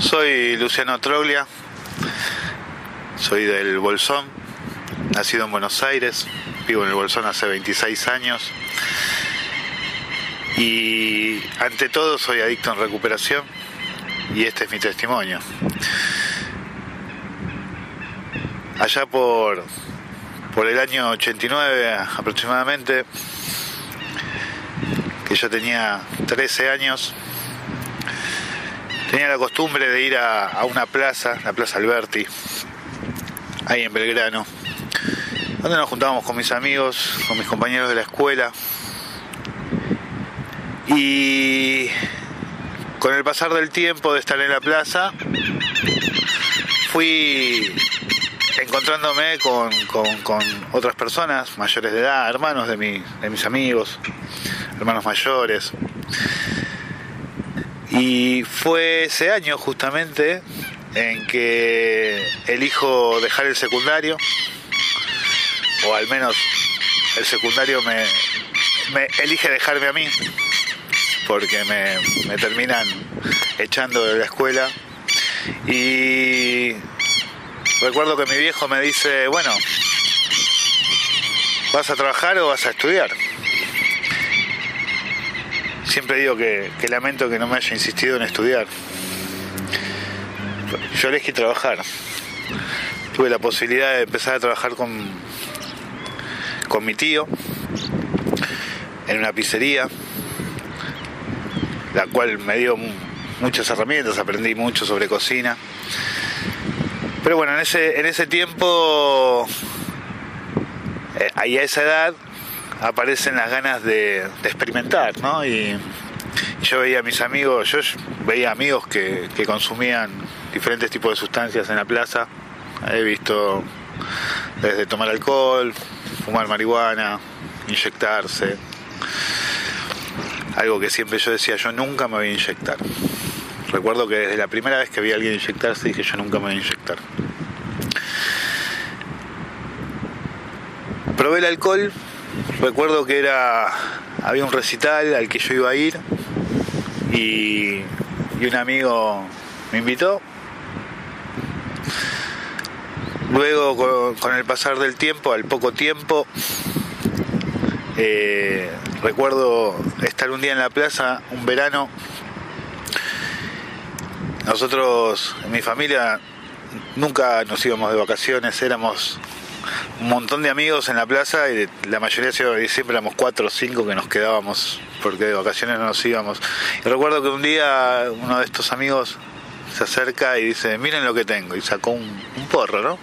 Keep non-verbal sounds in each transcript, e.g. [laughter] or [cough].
Soy Luciano Troglia, soy del Bolsón, nacido en Buenos Aires, vivo en el Bolsón hace 26 años. Y ante todo soy adicto en recuperación. Y este es mi testimonio. Allá por, por el año 89 aproximadamente, que yo tenía 13 años, tenía la costumbre de ir a, una plaza, la Plaza Alberti, ahí en Belgrano, donde nos juntábamos con mis amigos, con mis compañeros de la escuela. Y con el pasar del tiempo de estar en la plaza, fui encontrándome con, otras personas mayores de edad, hermanos de, de mis amigos, hermanos mayores. Y fue ese año justamente en que elijo dejar el secundario, o al menos el secundario me, elige dejarme a mí, porque me, me terminan echando de la escuela. Y recuerdo que mi viejo me dice, bueno, ¿vas a trabajar o vas a estudiar? Siempre digo que, lamento que no me haya insistido en estudiar. Yo elegí trabajar. Tuve la posibilidad de empezar a trabajar con, con mi tío en una pizzería, la cual me dio muchas herramientas, aprendí mucho sobre cocina. Pero bueno, en ese, en ese tiempo, eh, ahí a esa edad, aparecen las ganas de, experimentar, ¿no? Y, yo veía a mis amigos, yo veía amigos que, consumían diferentes tipos de sustancias en la plaza. He visto desde tomar alcohol, fumar marihuana, inyectarse. Algo que siempre yo decía, yo nunca me voy a inyectar. Recuerdo que desde la primera vez que vi a alguien inyectarse dije, yo nunca me voy a inyectar. Probé el alcohol recuerdo que era había un recital al que yo iba a ir y, un amigo me invitó. Luego con, el pasar del tiempo, al poco tiempo, eh, recuerdo estar un día en la plaza, un verano. Nosotros, mi familia, nunca nos íbamos de vacaciones, éramos un montón de amigos en la plaza y la mayoría siempre éramos cuatro o cinco que nos quedábamos porque de vacaciones no nos íbamos. Y recuerdo que un día uno de estos amigos se acerca y dice, miren lo que tengo, y sacó un, porro, ¿no?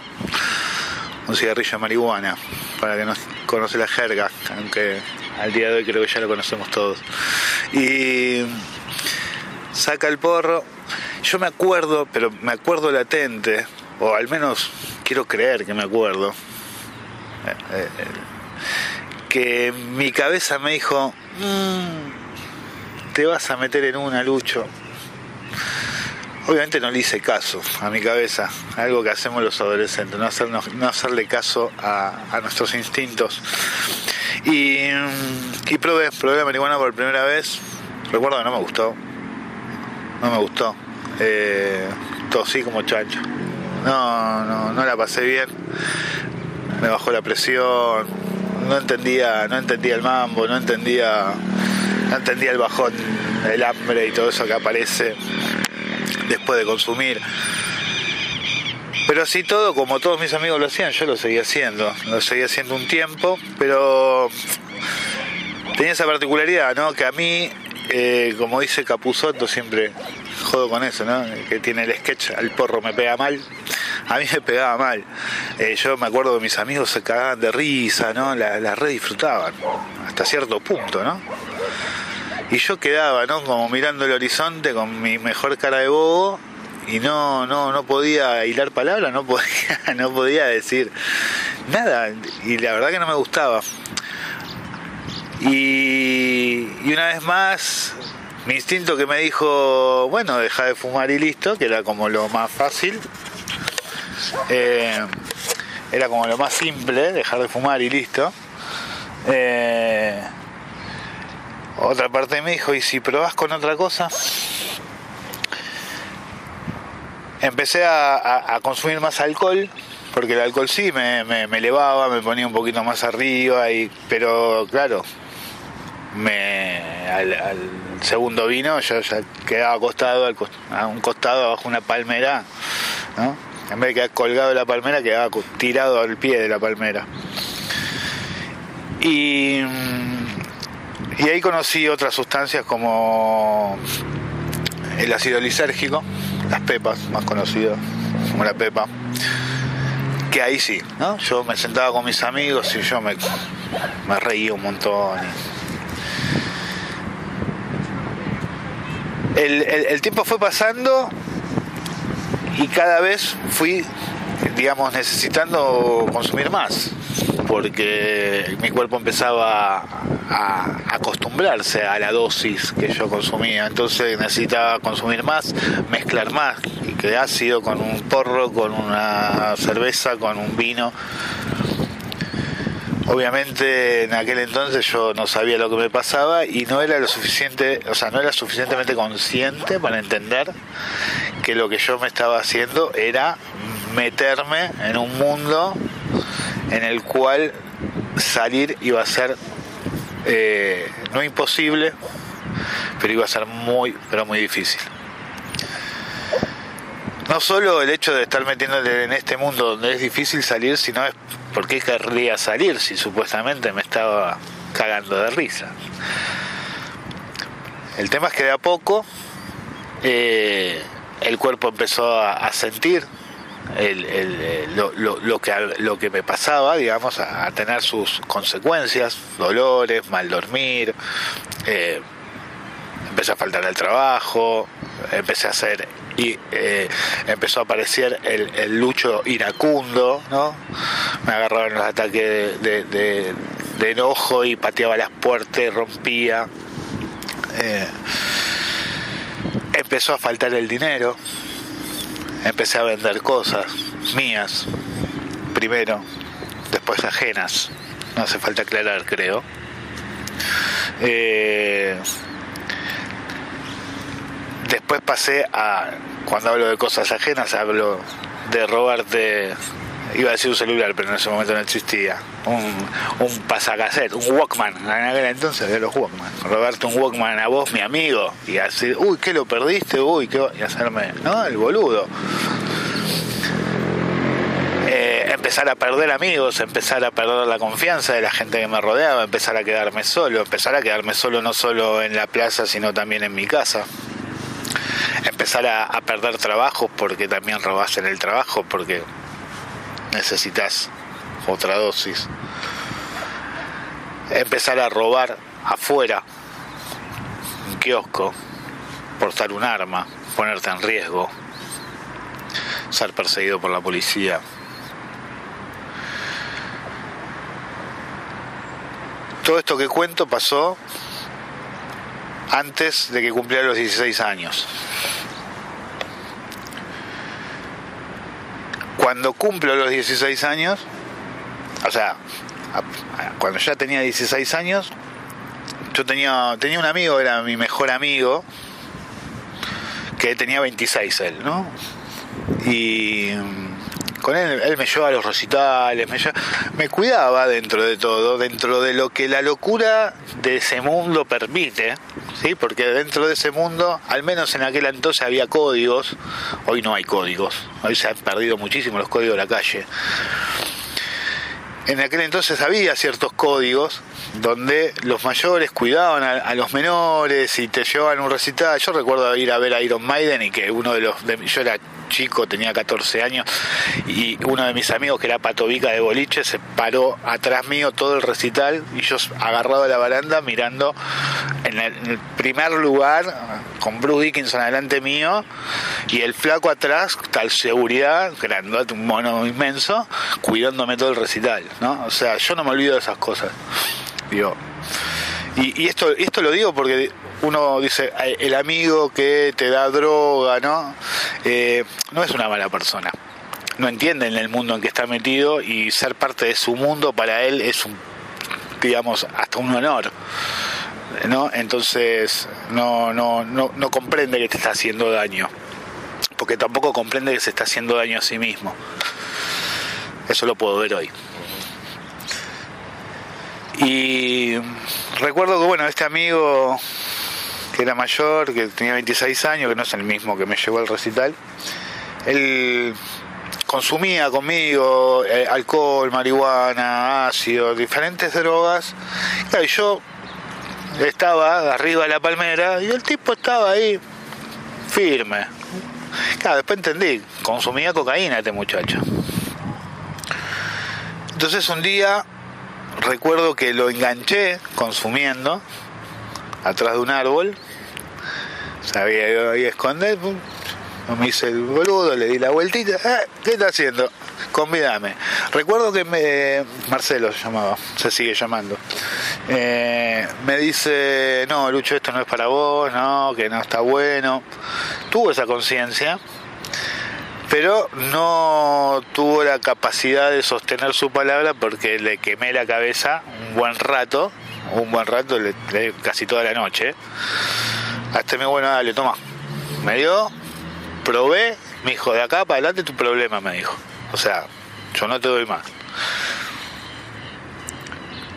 Un cigarrillo de marihuana, para que no conoce la jerga, aunque al día de hoy creo que ya lo conocemos todos. Y saca el porro, yo me acuerdo, pero me acuerdo latente, o al menos quiero creer que me acuerdo, que mi cabeza me dijo, mm, te vas a meter en una, Lucho. Obviamente no le hice caso a mi cabeza, algo que hacemos los adolescentes, no, hacernos, no hacerle caso a, nuestros instintos. Y, y probé, probé la marihuana por primera vez, recuerdo que no me gustó, no me gustó, eh, tosí como chancho, no, no, no la pasé bien, me bajó la presión, no entendía, no entendía el mambo, no entendía, no entendía el bajón, el hambre y todo eso que aparece después de consumir. Pero así todo, como todos mis amigos lo hacían, yo lo seguía haciendo, lo seguía haciendo un tiempo, pero tenía esa particularidad, ¿no? Que a mí, eh, como dice Capuzotto, siempre jodo con eso, ¿no? Que tiene el sketch, al porro me pega mal a mí me pegaba mal. Eh, yo me acuerdo que mis amigos se cagaban de risa, ¿no? La, la re disfrutaban, hasta cierto punto, ¿no? Y yo quedaba, ¿no? Como mirando el horizonte con mi mejor cara de bobo y no, no, no podía hilar palabras, no podía, [laughs] no podía decir nada. Y la verdad que no me gustaba. Y una vez más, mi instinto que me dijo, bueno, deja de fumar y listo, que era como lo más fácil, eh, era como lo más simple, dejar de fumar y listo. Eh, otra parte me dijo, ¿y si probás con otra cosa? empecé a, consumir más alcohol, porque el alcohol sí me, elevaba, me ponía un poquito más arriba, pero claro, me, al, segundo vino yo ya quedaba acostado a un costado bajo una palmera, en vez de quedar colgado de la palmera, quedaba tirado al pie de la palmera. Y, y ahí conocí otras sustancias como el ácido lisérgico, las pepas, más conocidas como la pepa, que ahí sí, ¿no? Yo me sentaba con mis amigos y yo me, me reía un montón. El, tiempo fue pasando y cada vez fui, digamos, necesitando consumir más, porque mi cuerpo empezaba a acostumbrarse a la dosis que yo consumía, entonces necesitaba consumir más, mezclar más, y que ácido con un porro, con una cerveza, con un vino. Obviamente en aquel entonces yo no sabía lo que me pasaba y no era lo suficiente, o sea, no era suficientemente consciente para entender que lo que yo me estaba haciendo era meterme en un mundo en el cual salir iba a ser eh, no imposible, pero iba a ser muy, pero muy difícil. No solo el hecho de estar metiéndole en este mundo donde es difícil salir, sino es por qué querría salir si supuestamente me estaba cagando de risa. El tema es que de a poco eh, el cuerpo empezó a, sentir lo, que, lo que me pasaba, digamos, a, tener sus consecuencias, dolores, mal dormir, eh, empecé a faltar al trabajo, empecé a hacer y eh, empezó a aparecer el, lucho iracundo, ¿no? Me agarraban los ataques de, enojo y pateaba las puertas, rompía. Eh, empezó a faltar el dinero, empecé a vender cosas mías, primero, después ajenas, no hace falta aclarar, creo. Eh, Después pasé a, cuando hablo de cosas ajenas, hablo de robarte, iba a decir un celular, pero en ese momento no existía, un, un un Walkman, en aquel entonces de los Walkman, robarte un Walkman a vos, mi amigo, y así, uy, ¿qué lo perdiste? Uy, ¿qué? Y hacerme, ¿no? El boludo. Eh, empezar a perder amigos, empezar a perder la confianza de la gente que me rodeaba, empezar a quedarme solo, empezar a quedarme solo no solo en la plaza, sino también en mi casa empezar a, perder trabajo porque también robas en el trabajo, porque necesitas otra dosis. Empezar a robar afuera, un kiosco, portar un arma, ponerte en riesgo, ser perseguido por la policía. Todo esto que cuento pasó antes de que cumpliera los 16 años. Cuando cumplo los 16 años, o sea, cuando ya tenía 16 años, yo tenía, tenía un amigo, era mi mejor amigo, que tenía 26 él, ¿no? Y con él, él me llevaba a los recitales, me, me cuidaba dentro de todo, dentro de lo que la locura de ese mundo permite, ¿sí? porque dentro de ese mundo, al menos en aquel entonces había códigos, hoy no hay códigos, hoy se han perdido muchísimo los códigos de la calle. En aquel entonces había ciertos códigos donde los mayores cuidaban a, los menores y te llevaban un recital. Yo recuerdo ir a ver a Iron Maiden y que uno de los... yo era chico, tenía 14 años, y uno de mis amigos, que era Patovica de Boliche, se paró atrás mío todo el recital y yo agarrado a la baranda mirando en el, primer lugar con Bruce Dickinson adelante mío y el flaco atrás, tal seguridad, grandote, un mono inmenso, cuidándome todo el recital, ¿no? O sea, yo no me olvido de esas cosas. Digo, y, esto, esto lo digo porque uno dice, el amigo que te da droga, ¿no? Eh, no es una mala persona. No entiende en el mundo en que está metido y ser parte de su mundo para él es un, digamos, hasta un honor. ¿no? Entonces no, no, no, no comprende que te está haciendo daño. porque tampoco comprende que se está haciendo daño a sí mismo. Eso lo puedo ver hoy. Y recuerdo que, bueno, este amigo que era mayor, que tenía 26 años, que no es el mismo que me llevó al recital, él consumía conmigo eh, alcohol, marihuana, ácido, diferentes drogas. Y yo estaba arriba de la palmera y el tipo estaba ahí firme. Claro, después entendí, consumía cocaína este muchacho. Entonces un día recuerdo que lo enganché consumiendo atrás de un árbol. Sabía ido ahí esconder. Me hice el boludo, le di la vueltita. Eh, ¿Qué está haciendo? Convídame. Recuerdo que me, Marcelo se llamaba, se sigue llamando. Eh, me dice, no, Lucho, esto no es para vos, no, que no está bueno. Tuvo esa conciencia pero no tuvo la capacidad de sostener su palabra porque le quemé la cabeza un buen rato, un buen rato, casi toda la noche. Hasta me bueno, dale, toma. Me dio, probé, me dijo, de acá para adelante tu problema, me dijo. O sea, yo no te doy más.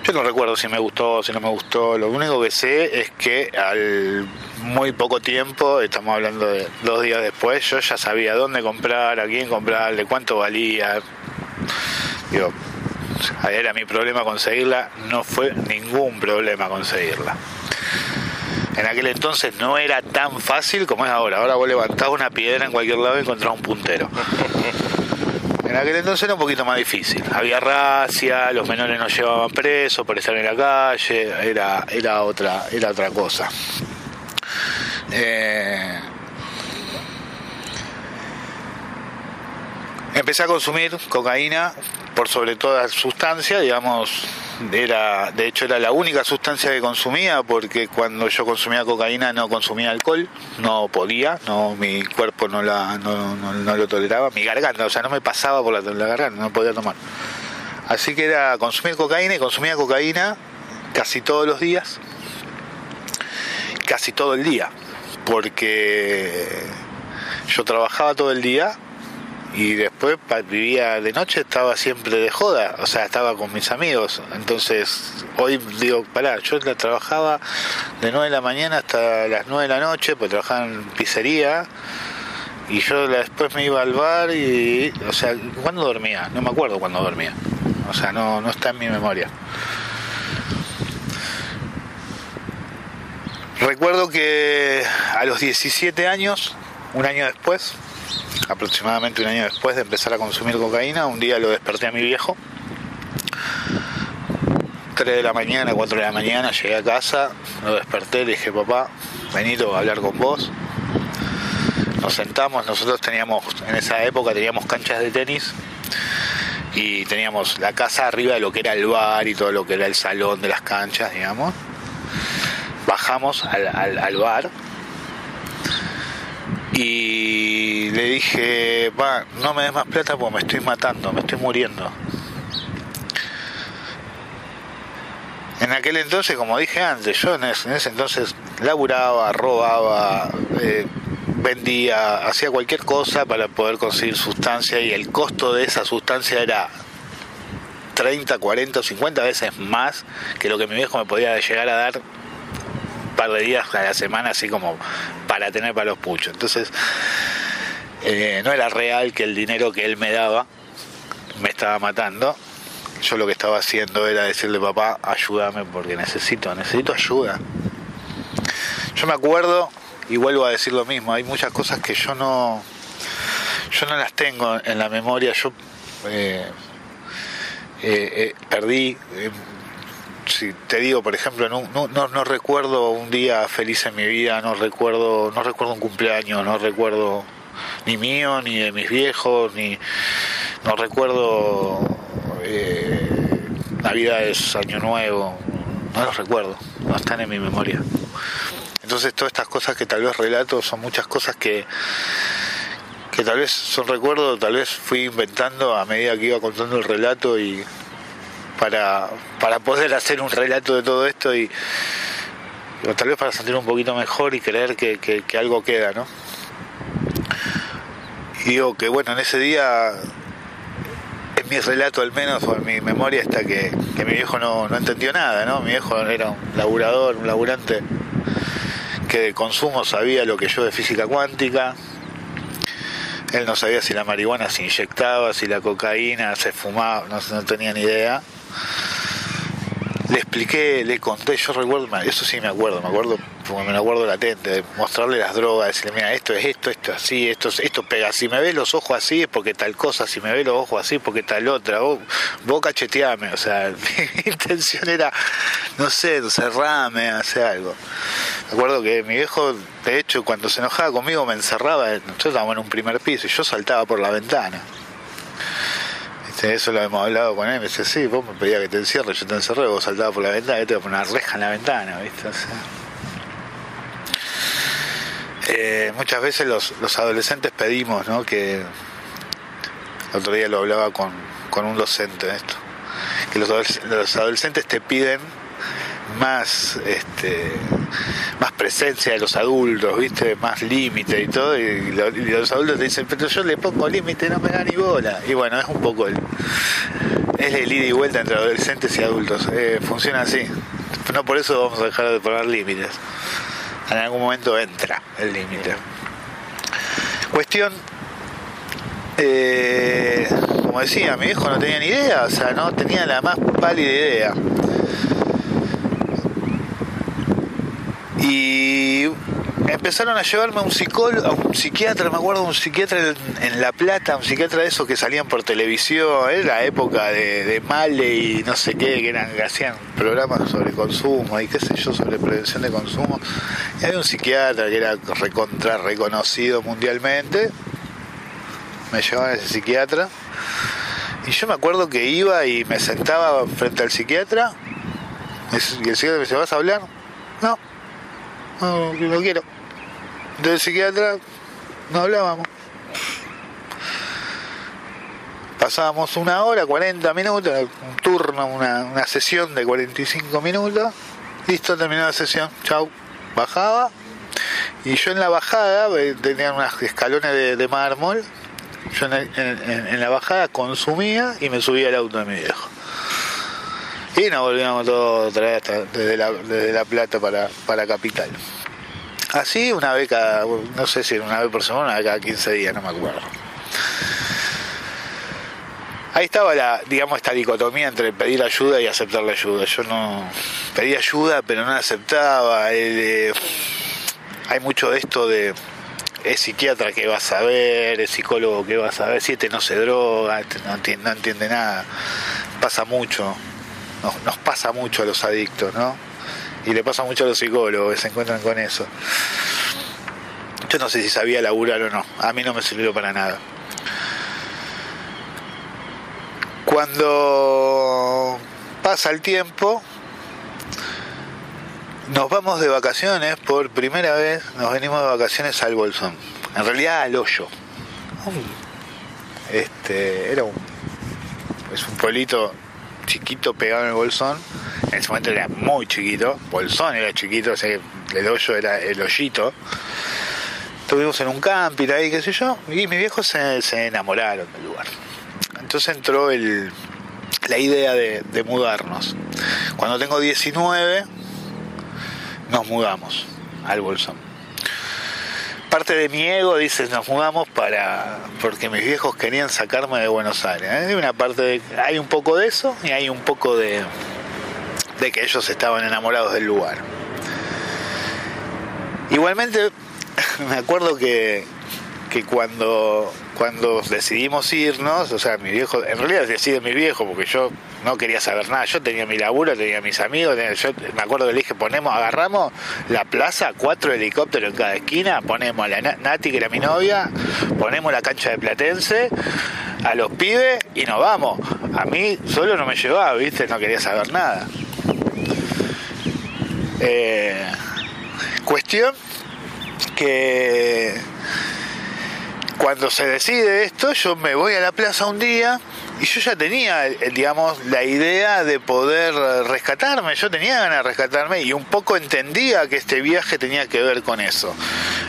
Yo no recuerdo si me gustó, si no me gustó. Lo único que sé es que al muy poco tiempo, estamos hablando de dos días después, yo ya sabía dónde comprar, a quién comprarle, cuánto valía. Digo, era mi problema conseguirla, no fue ningún problema conseguirla. En aquel entonces no era tan fácil como es ahora. Ahora vos levantás una piedra en cualquier lado y encontrás un puntero. [laughs] En aquel entonces era un poquito más difícil. Había racia, los menores nos llevaban presos por estar en la calle, era, era, otra, era otra cosa. Eh, empecé a consumir cocaína por sobre toda sustancia, digamos, era, de hecho era la única sustancia que consumía porque cuando yo consumía cocaína no consumía alcohol, no podía, no mi cuerpo no la no, no, lo toleraba, mi garganta, o sea, no me pasaba por la, la garganta, no podía tomar. Así que era consumir cocaína y consumía cocaína casi todos los días, casi todo el día, porque yo trabajaba todo el día y después vivía de noche, estaba siempre de joda, o sea, estaba con mis amigos. Entonces, hoy digo, pará, yo trabajaba de 9 de la mañana hasta las 9 de la noche, pues trabajaba en pizzería. Y yo después me iba al bar y, o sea, ¿cuándo dormía? No me acuerdo cuándo dormía. O sea, no, no está en mi memoria. Recuerdo que a los 17 años, un año después, aproximadamente un año después de empezar a consumir cocaína, un día lo desperté a mi viejo. 3 de la mañana, 4 de la mañana, llegué a casa, lo desperté, le dije, papá, venido a hablar con vos. Nos sentamos, nosotros teníamos, en esa época teníamos canchas de tenis y teníamos la casa arriba de lo que era el bar y todo lo que era el salón de las canchas, digamos. Bajamos al, al bar y le dije, va, no me des más plata porque me estoy matando, me estoy muriendo. En aquel entonces, como dije antes, yo en ese, entonces laburaba, robaba, eh, vendía, hacía cualquier cosa para poder conseguir sustancia y el costo de esa sustancia era 30, 40 o 50 veces más que lo que mi viejo me podía llegar a dar par de días a la semana, así como para tener para los puchos. Entonces, eh, no era real que el dinero que él me daba me estaba matando. Yo lo que estaba haciendo era decirle, papá, ayúdame porque necesito, necesito ayuda. Yo me acuerdo, y vuelvo a decir lo mismo, hay muchas cosas que yo no, yo no las tengo en la memoria. Yo eh, eh, perdí si te digo, por ejemplo, no, no, no, recuerdo un día feliz en mi vida, no recuerdo, no recuerdo un cumpleaños, no recuerdo ni mío, ni de mis viejos, ni no recuerdo eh, Navidades, Año Nuevo, no los recuerdo, no están en mi memoria. Entonces todas estas cosas que tal vez relato son muchas cosas que que tal vez son recuerdos, tal vez fui inventando a medida que iba contando el relato y para, para poder hacer un relato de todo esto y tal vez para sentir un poquito mejor y creer que, algo queda, ¿no? y digo que bueno, en ese día, en mi relato al menos, o en mi memoria, está que, mi viejo no, no entendió nada, ¿no? Mi viejo era un laburador, un laburante que de consumo sabía lo que yo de física cuántica. Él no sabía si la marihuana se inyectaba, si la cocaína se fumaba, no, no tenía ni idea le expliqué, le conté, yo recuerdo, eso sí me acuerdo, me acuerdo, me acuerdo latente, de mostrarle las drogas, decirle, mira, esto es esto, esto así, esto, esto pega, si me ves los ojos así es porque tal cosa, si me ves los ojos así es porque tal otra, vos, vos cacheteame, o sea, [laughs] mi intención era, no sé, cerrame, hacer algo. Me acuerdo que mi viejo, de hecho, cuando se enojaba conmigo me encerraba, nosotros estábamos en un primer piso y yo saltaba por la ventana eso lo hemos hablado con él, me dice, sí, vos me pedías que te encierre, yo te encerré, vos saltabas por la ventana, yo te voy a poner una reja en la ventana, ¿viste? Eh, muchas veces los, los, adolescentes pedimos, ¿no? Que el otro día lo hablaba con, con un docente de esto, que los, los adolescentes te piden más este más presencia de los adultos, ¿viste? Más límite y todo, y, los adultos te dicen, pero yo le pongo límite, no me da ni bola. Y bueno, es un poco el, es el ida y vuelta entre adolescentes y adultos. Eh, funciona así. No por eso vamos a dejar de poner límites. En algún momento entra el límite. Cuestión, eh, como decía, mi hijo no tenía ni idea, o sea, no tenía la más pálida idea. Y empezaron a llevarme a un psicólogo, a un psiquiatra, me acuerdo, un psiquiatra en, La Plata, un psiquiatra de esos que salían por televisión, era la época de, de Male y no sé qué, que eran, hacían programas sobre consumo y qué sé yo, sobre prevención de consumo. Y había un psiquiatra que era recontra reconocido mundialmente, me llevaban a ese psiquiatra, y yo me acuerdo que iba y me sentaba frente al psiquiatra, y el psiquiatra me decía, ¿vas a hablar? No no, no quiero. Del psiquiatra no hablábamos. Pasábamos una hora, 40 minutos, un turno, una, una sesión de 45 minutos. Listo, terminó la sesión. Chau. Bajaba. Y yo en la bajada, eh, tenía unos escalones de, mármol. Yo en, la bajada consumía y me subía al auto de mi viejo. Nos volvíamos todos desde la, desde la Plata para, para Capital. Así una vez cada, no sé si una vez por semana, cada 15 días, no me acuerdo. Ahí estaba la, digamos, esta dicotomía entre pedir ayuda y aceptar la ayuda. Yo no pedí ayuda, pero no la aceptaba. Eh, hay mucho de esto de es psiquiatra que va a saber, es psicólogo que va a saber, si este no se droga, este no entiende, no entiende nada. Pasa mucho nos, pasa mucho a los adictos, ¿no? Y le pasa mucho a los psicólogos que se encuentran con eso. Yo no sé si sabía laburar o no, a mí no me sirvió para nada. Cuando pasa el tiempo, nos vamos de vacaciones por primera vez, nos venimos de vacaciones al Bolsón, en realidad al Hoyo. Este, era un, es un pueblito chiquito pegado en el bolsón. En ese momento era muy chiquito. Bolsón era chiquito, o sea, el hoyo era el hoyito. Estuvimos en un camping ahí, qué sé yo, y mis viejos se, enamoraron del lugar. Entonces entró la idea de, de mudarnos. Cuando tengo 19, nos mudamos al Bolsón parte de mi ego dice nos mudamos para porque mis viejos querían sacarme de Buenos Aires hay una parte hay un poco de eso y hay un poco de de que ellos estaban enamorados del lugar. Igualmente [laughs] me acuerdo que que cuando cuando decidimos irnos, o sea, mi viejo, en realidad decide mi viejo, porque yo no quería saber nada, yo tenía mi laburo, tenía mis amigos, yo me acuerdo que le dije, ponemos, agarramos la plaza, cuatro helicópteros en cada esquina, ponemos a la Nati, que era mi novia, ponemos la cancha de Platense, a los pibes y nos vamos. A mí solo no me llevaba, viste, no quería saber nada. Eh, cuestión que cuando se decide esto, yo me voy a la plaza un día y yo ya tenía, eh, digamos, la idea de poder rescatarme, yo tenía ganas de rescatarme y un poco entendía que este viaje tenía que ver con eso.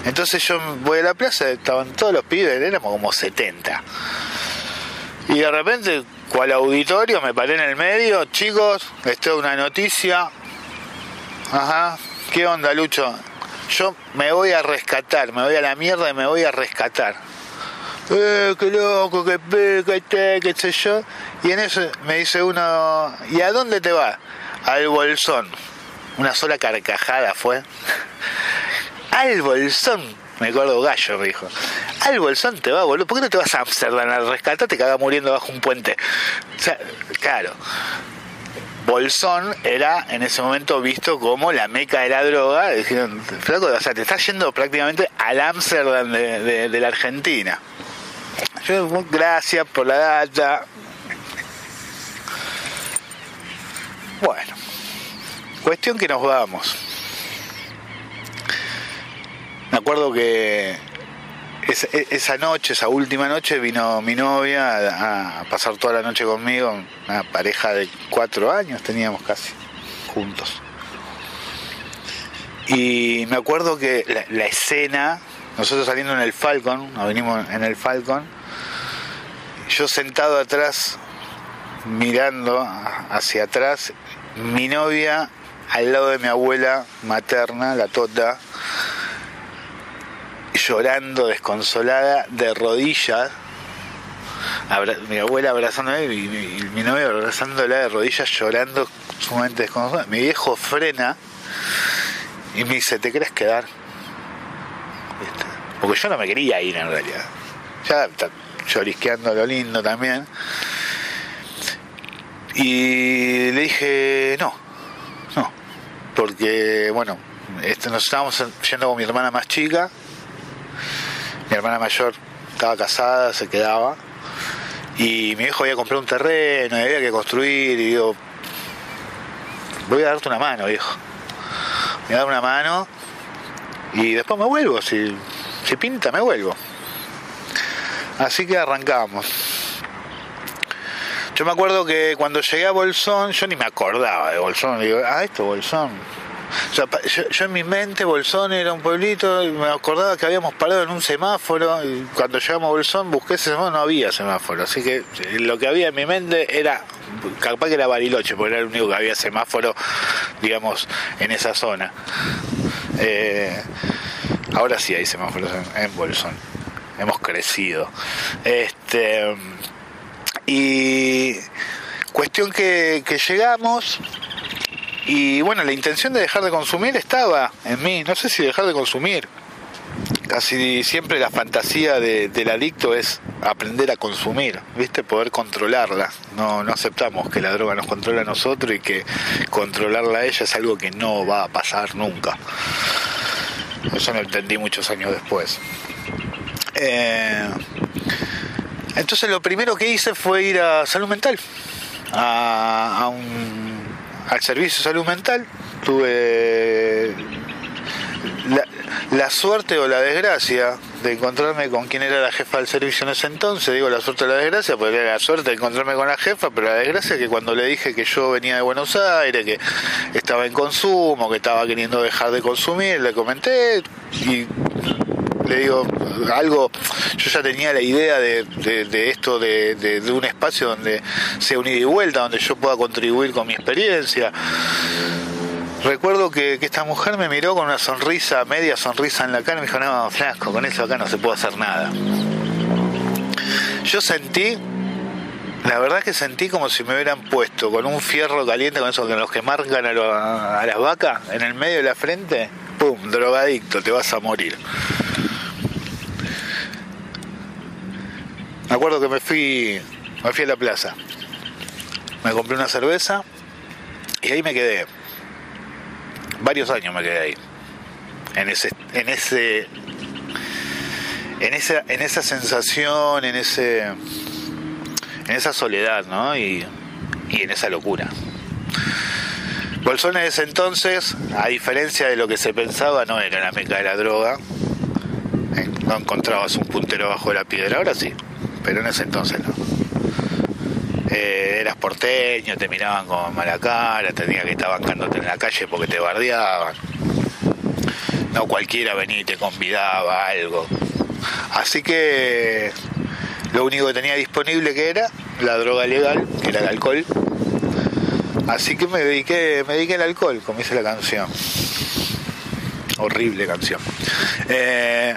Entonces yo voy a la plaza, estaban todos los pibes, éramos como 70. Y de repente, cual auditorio, me paré en el medio, chicos, esto es una noticia. Ajá, ¿qué onda, Lucho? Yo me voy a rescatar, me voy a la mierda y me voy a rescatar eh, qué loco, qué peca, qué sé yo. Y en eso me dice uno, ¿y a dónde te va? Al bolsón. Una sola carcajada fue. [laughs] Al bolsón. Me acuerdo gallo, me dijo. Al bolsón te va, boludo. ¿Por qué no te vas a Amsterdam al rescate? Te cagas muriendo bajo un puente. O sea, claro. Bolsón era en ese momento visto como la meca de la droga. Dijeron, flaco, o sea, te estás yendo prácticamente al Amsterdam de, la Argentina. Gracias por la data. Bueno, cuestión que nos vamos. Me acuerdo que esa, noche, esa última noche, vino mi novia a, pasar toda la noche conmigo, una pareja de cuatro años teníamos casi juntos. Y me acuerdo que la, la escena nosotros saliendo en el Falcon, nos venimos en el Falcon, yo sentado atrás, mirando hacia atrás, mi novia al lado de mi abuela materna, la Tota, llorando desconsolada, de rodillas, mi abuela abrazándome y mi, mi, novia abrazándola de rodillas, llorando sumamente desconsolada. Mi viejo frena y me dice, ¿te querés quedar? Porque yo no me quería ir en realidad. Ya está llorisqueando lo lindo también. Y le dije, no, no. Porque, bueno, este, nos estábamos yendo con mi hermana más chica. Mi hermana mayor estaba casada, se quedaba. Y mi viejo había comprado un terreno, y había que construir. Y digo, voy a darte una mano, viejo. Me voy a dar una mano y después me vuelvo. Si si pinta, me vuelvo. Así que arrancamos. Yo me acuerdo que cuando llegué a Bolsón, yo ni me acordaba de Bolsón. Digo, ah, esto Bolsón. Yo, en mi mente Bolsón era un pueblito me acordaba que habíamos parado en un semáforo cuando llegamos a Bolsón busqué ese semáforo, no había semáforo. Así que eh, lo que había en mi mente era, capaz que era Bariloche, porque era el único que había semáforo, digamos, en esa zona. Eh, Ahora sí hay semáforos en, Bolsón. Hemos crecido. Este, y cuestión que, llegamos y bueno, la intención de dejar de consumir estaba en mí. No sé si dejar de consumir. Casi siempre la fantasía del adicto es aprender a consumir, ¿viste? Poder controlarla. No, no aceptamos que la droga nos controla a nosotros y que controlarla a ella es algo que no va a pasar nunca. Eso lo entendí muchos años después. Eh, entonces lo primero que hice fue ir a salud mental, a, un, al servicio de salud mental. Tuve la, suerte o la desgracia de encontrarme con quien era la jefa del servicio en ese entonces, digo la suerte o la desgracia, porque era la suerte de encontrarme con la jefa, pero la desgracia es que cuando le dije que yo venía de Buenos Aires, que estaba en consumo, que estaba queriendo dejar de consumir, le comenté y le digo algo, yo ya tenía la idea de, esto, de, un espacio donde sea un ida y vuelta, donde yo pueda contribuir con mi experiencia Recuerdo que, esta mujer me miró con una sonrisa, media sonrisa en la cara y me dijo, no, flasco, con eso acá no se puede hacer nada. Yo sentí, la verdad que sentí como si me hubieran puesto con un fierro caliente, con esos los que marcan a, a las vacas, en el medio de la frente, ¡pum! Drogadicto, te vas a morir. Me acuerdo que me fui, me fui a la plaza. Me compré una cerveza y ahí me quedé varios años me quedé ahí. En ese, en ese, en esa, en esa sensación, en ese, en esa soledad, ¿no? Y, y en esa locura. Bolsón en ese entonces, a diferencia de lo que se pensaba, no era la meca de la droga. Eh, no encontrabas un puntero bajo la piedra, ahora sí, pero en ese entonces no. eh, eras porteño, te miraban con mala cara, tenías que estar bancándote en la calle porque te bardeaban. No cualquiera venía y te convidaba algo. Así que lo único que tenía disponible que era la droga legal, que era el alcohol. Así que me dediqué, me dediqué al alcohol, como dice la canción. Horrible canción. Eh,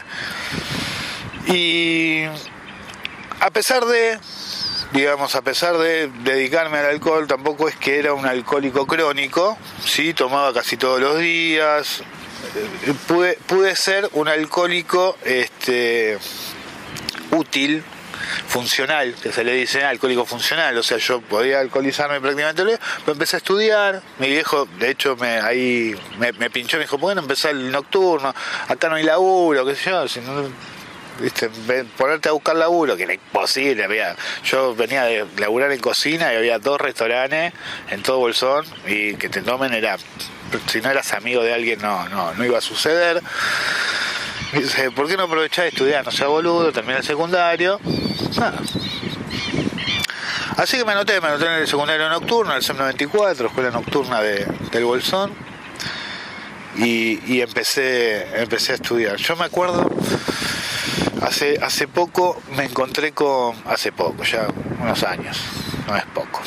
y a pesar de, digamos, a pesar de dedicarme al alcohol, tampoco es que era un alcohólico crónico, sí, tomaba casi todos los días, eh, pude, pude ser un alcohólico este, útil, funcional, que se le dice alcohólico funcional, o sea, yo podía alcoholizarme prácticamente, pero empecé a estudiar, mi viejo, de hecho, me ahí me, pinchó, me dijo, bueno, empezar el nocturno, acá no hay laburo, qué sé yo, si no ¿viste? ponerte a buscar laburo, que era imposible, había, yo venía de laburar en cocina y había dos restaurantes en todo Bolsón y que te tomen era, si no eras amigo de alguien no, no, no iba a suceder. dice, ¿por qué no aprovechás de estudiar? No sea boludo, terminé el secundario. Así que me anoté, me anoté en el secundario nocturno, el SEM 94, escuela nocturna de, del Bolsón. Y, y empecé, empecé a estudiar. Yo me acuerdo Hace, hace poco me encontré con, hace poco, ya unos años, no es poco,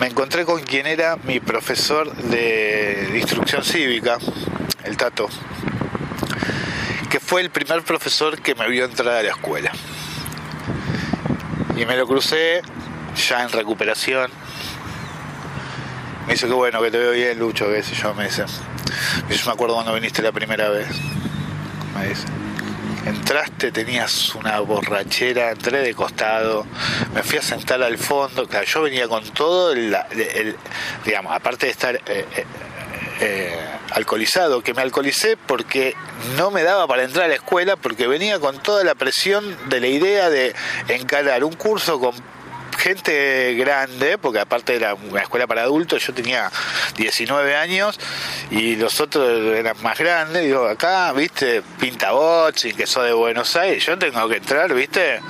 me encontré con quien era mi profesor de, instrucción cívica, el Tato, que fue el primer profesor que me vio entrar a la escuela. Y me lo crucé ya en recuperación. Me dice que bueno, que te veo bien, Lucho, que sé yo, me dice. Yo me acuerdo cuando viniste la primera vez. Me dice entraste, tenías una borrachera, entré de costado, me fui a sentar al fondo, claro, yo venía con todo el, digamos, aparte de estar eh, eh, eh, alcoholizado, que me alcoholicé porque no me daba para entrar a la escuela, porque venía con toda la presión de la idea de encarar un curso con gente grande, porque aparte era una escuela para adultos, yo tenía 19 años y los otros eran más grandes, digo, acá, viste, pinta y que soy de Buenos Aires, yo tengo que entrar, viste,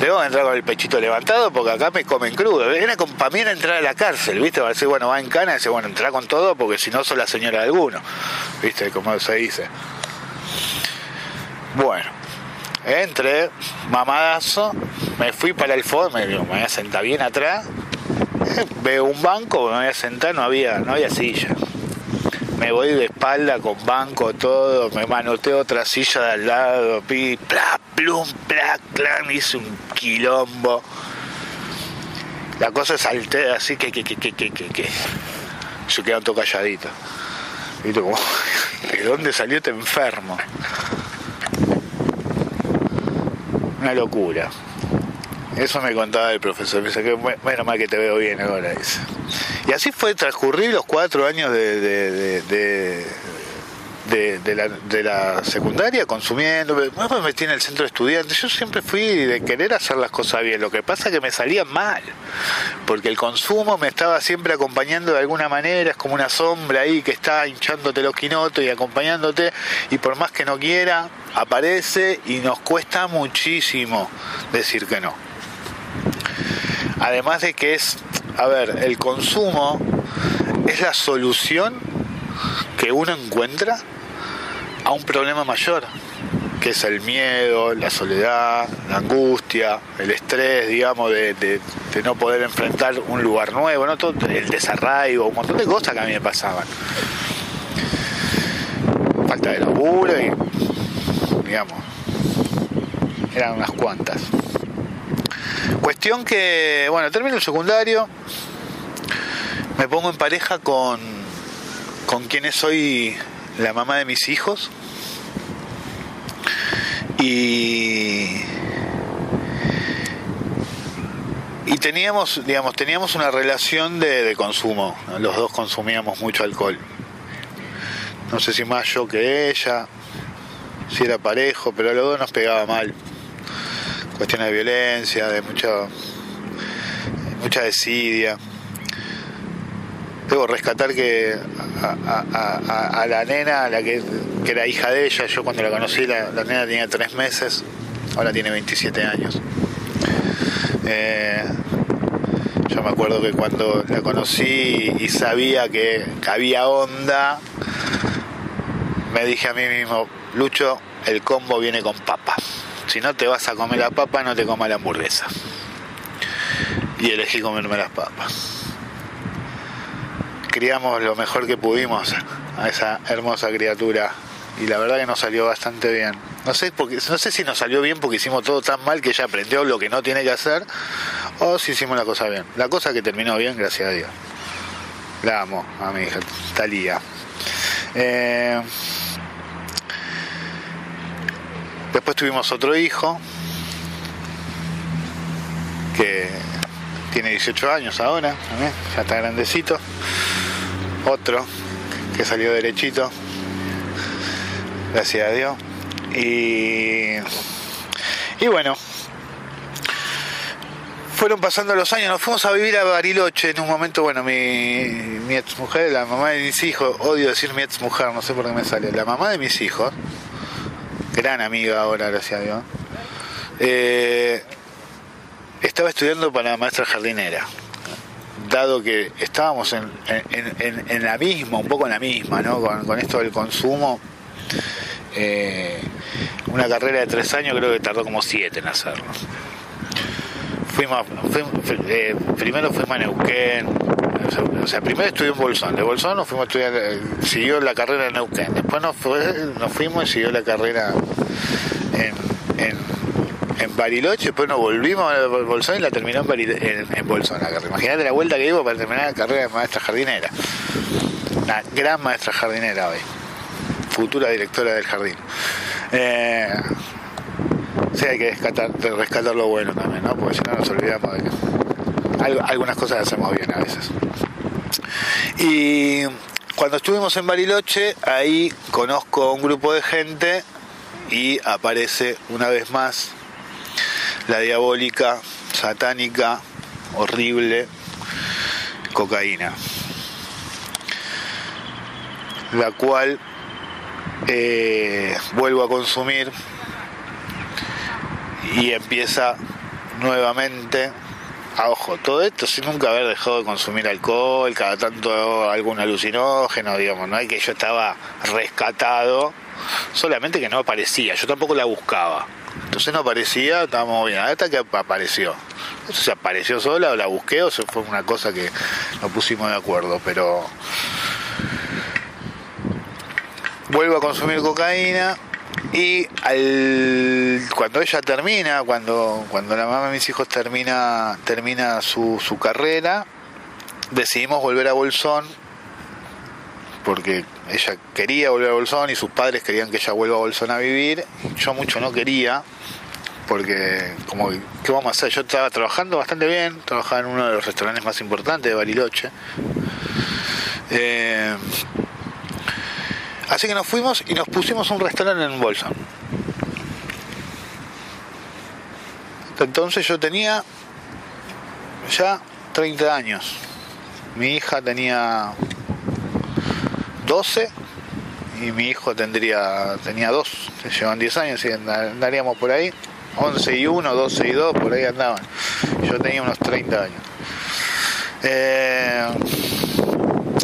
que entrar con el pechito levantado porque acá me comen crudo. Era como, para mí entrar a la cárcel, ¿viste? Va a decir, bueno, va en cana dice, bueno, entra con todo porque si no soy la señora de alguno, ¿viste? Como se dice. Bueno, entré, mamadazo, me fui para el fondo, me, voy a sentar bien atrás, [laughs] veo un banco, me voy a sentar, no había, no había silla. Me voy de espalda con banco, todo, me manoteo otra silla de al lado, pi, pla, plum, pla, clan, hice un quilombo. La cosa salté así que, que, que, que, que, que, que. Yo quedé todo calladito. ¿Viste [laughs] como, ¿de dónde salió este enfermo? Una locura. Eso me contaba el profesor. Me que bueno, mal que te veo bien ahora. Y así fue transcurrir los cuatro años de, la, de la secundaria consumiendo. Después me metí en el centro de estudiantes. Yo siempre fui de querer hacer las cosas bien. Lo que pasa es que me salía mal. Porque el consumo me estaba siempre acompañando de alguna manera. Es como una sombra ahí que está hinchándote los quinotos y acompañándote. Y por más que no quiera, aparece y nos cuesta muchísimo decir que no. Además de que es, a ver, el consumo es la solución que uno encuentra a un problema mayor, que es el miedo, la soledad, la angustia, el estrés, digamos, de, no poder enfrentar un lugar nuevo, el desarraigo, un montón de cosas que a mí me pasaban. Falta de laburo y, digamos, eran unas cuantas. Cuestión que, bueno, termino el secundario, me pongo en pareja con, con quien es hoy la mamá de mis hijos. Y, y teníamos, digamos, teníamos una relación de, consumo. Los dos consumíamos mucho alcohol. No sé si más yo que ella, si era parejo, pero a los dos nos pegaba mal cuestiones de violencia, de mucha, mucha desidia. Debo rescatar que a, la nena, la que, era hija de ella, yo cuando la conocí, la, nena tenía tres meses, ahora tiene 27 años. Eh, Yo me acuerdo que cuando la conocí y sabía que, había onda, me dije a mí mismo, Lucho, el combo viene con papa. Si no te vas a comer la papa, no te comas la hamburguesa. Y elegí comerme las papas. Criamos lo mejor que pudimos a esa hermosa criatura y la verdad que nos salió bastante bien. No sé, porque, no sé si nos salió bien porque hicimos todo tan mal que ella aprendió lo que no tiene que hacer o si hicimos la cosa bien. La cosa que terminó bien, gracias a Dios. La amo a mi hija, Talía. Eh, después tuvimos otro hijo que tiene 18 años ahora, ya está grandecito. Otro que salió derechito, gracias a Dios. Y, y bueno, fueron pasando los años, nos fuimos a vivir a Bariloche en un momento, bueno, mi, mi ex mujer, la mamá de mis hijos, odio decir mi ex mujer, no sé por qué me sale, la mamá de mis hijos, gran amiga ahora, gracias a Dios, eh, estaba estudiando para maestra jardinera dado que estábamos en, en, la misma, un poco en la misma, ¿no? con, esto del consumo, eh, una carrera de tres años creo que tardó como siete en hacerlo. Fuimos, eh, primero fuimos a Neuquén, o sea, primero estudió en Bolsón, de Bolsón nos fuimos a estudiar, eh, siguió la carrera en Neuquén, después nos, nos fuimos y siguió la carrera en, en, Bariloche, después nos volvimos a Bolsón y la terminó en, en, Bolsón la. Imagínate la vuelta que iba para terminar la carrera de maestra jardinera. Una gran maestra jardinera hoy futura directora del jardín. Eh, sí, hay que rescatar, lo bueno también, ¿no? Porque si no nos olvidamos de que algunas cosas hacemos bien a veces. Y cuando estuvimos en Bariloche, ahí conozco a un grupo de gente y aparece una vez más la diabólica, satánica, horrible cocaína, la cual eh, vuelvo a consumir y empieza nuevamente a ojo, todo esto sin nunca haber dejado de consumir alcohol, cada tanto algún alucinógeno, digamos, no hay que yo estaba rescatado, solamente que no aparecía, yo tampoco la buscaba. Entonces no aparecía, estábamos bien, hasta que apareció. Se apareció sola o la busqué o se fue una cosa que nos pusimos de acuerdo, pero vuelvo a consumir cocaína y cuando ella termina, cuando, cuando la mamá de mis hijos termina, termina su, su carrera, decidimos volver a Bolsón porque ella quería volver a Bolsón y sus padres querían que ella vuelva a Bolsón a vivir. Yo mucho no quería, porque como, ¿qué vamos a hacer? Yo estaba trabajando bastante bien, trabajaba en uno de los restaurantes más importantes de Bariloche. Eh, Así que nos fuimos y nos pusimos un restaurante en Bolsón. Entonces yo tenía ya 30 años. Mi hija tenía 12 y mi hijo tendría tenía 2, se llevan 10 años y andaríamos por ahí. 11 y 1, 12 y 2, por ahí andaban. Yo tenía unos 30 años. Eh,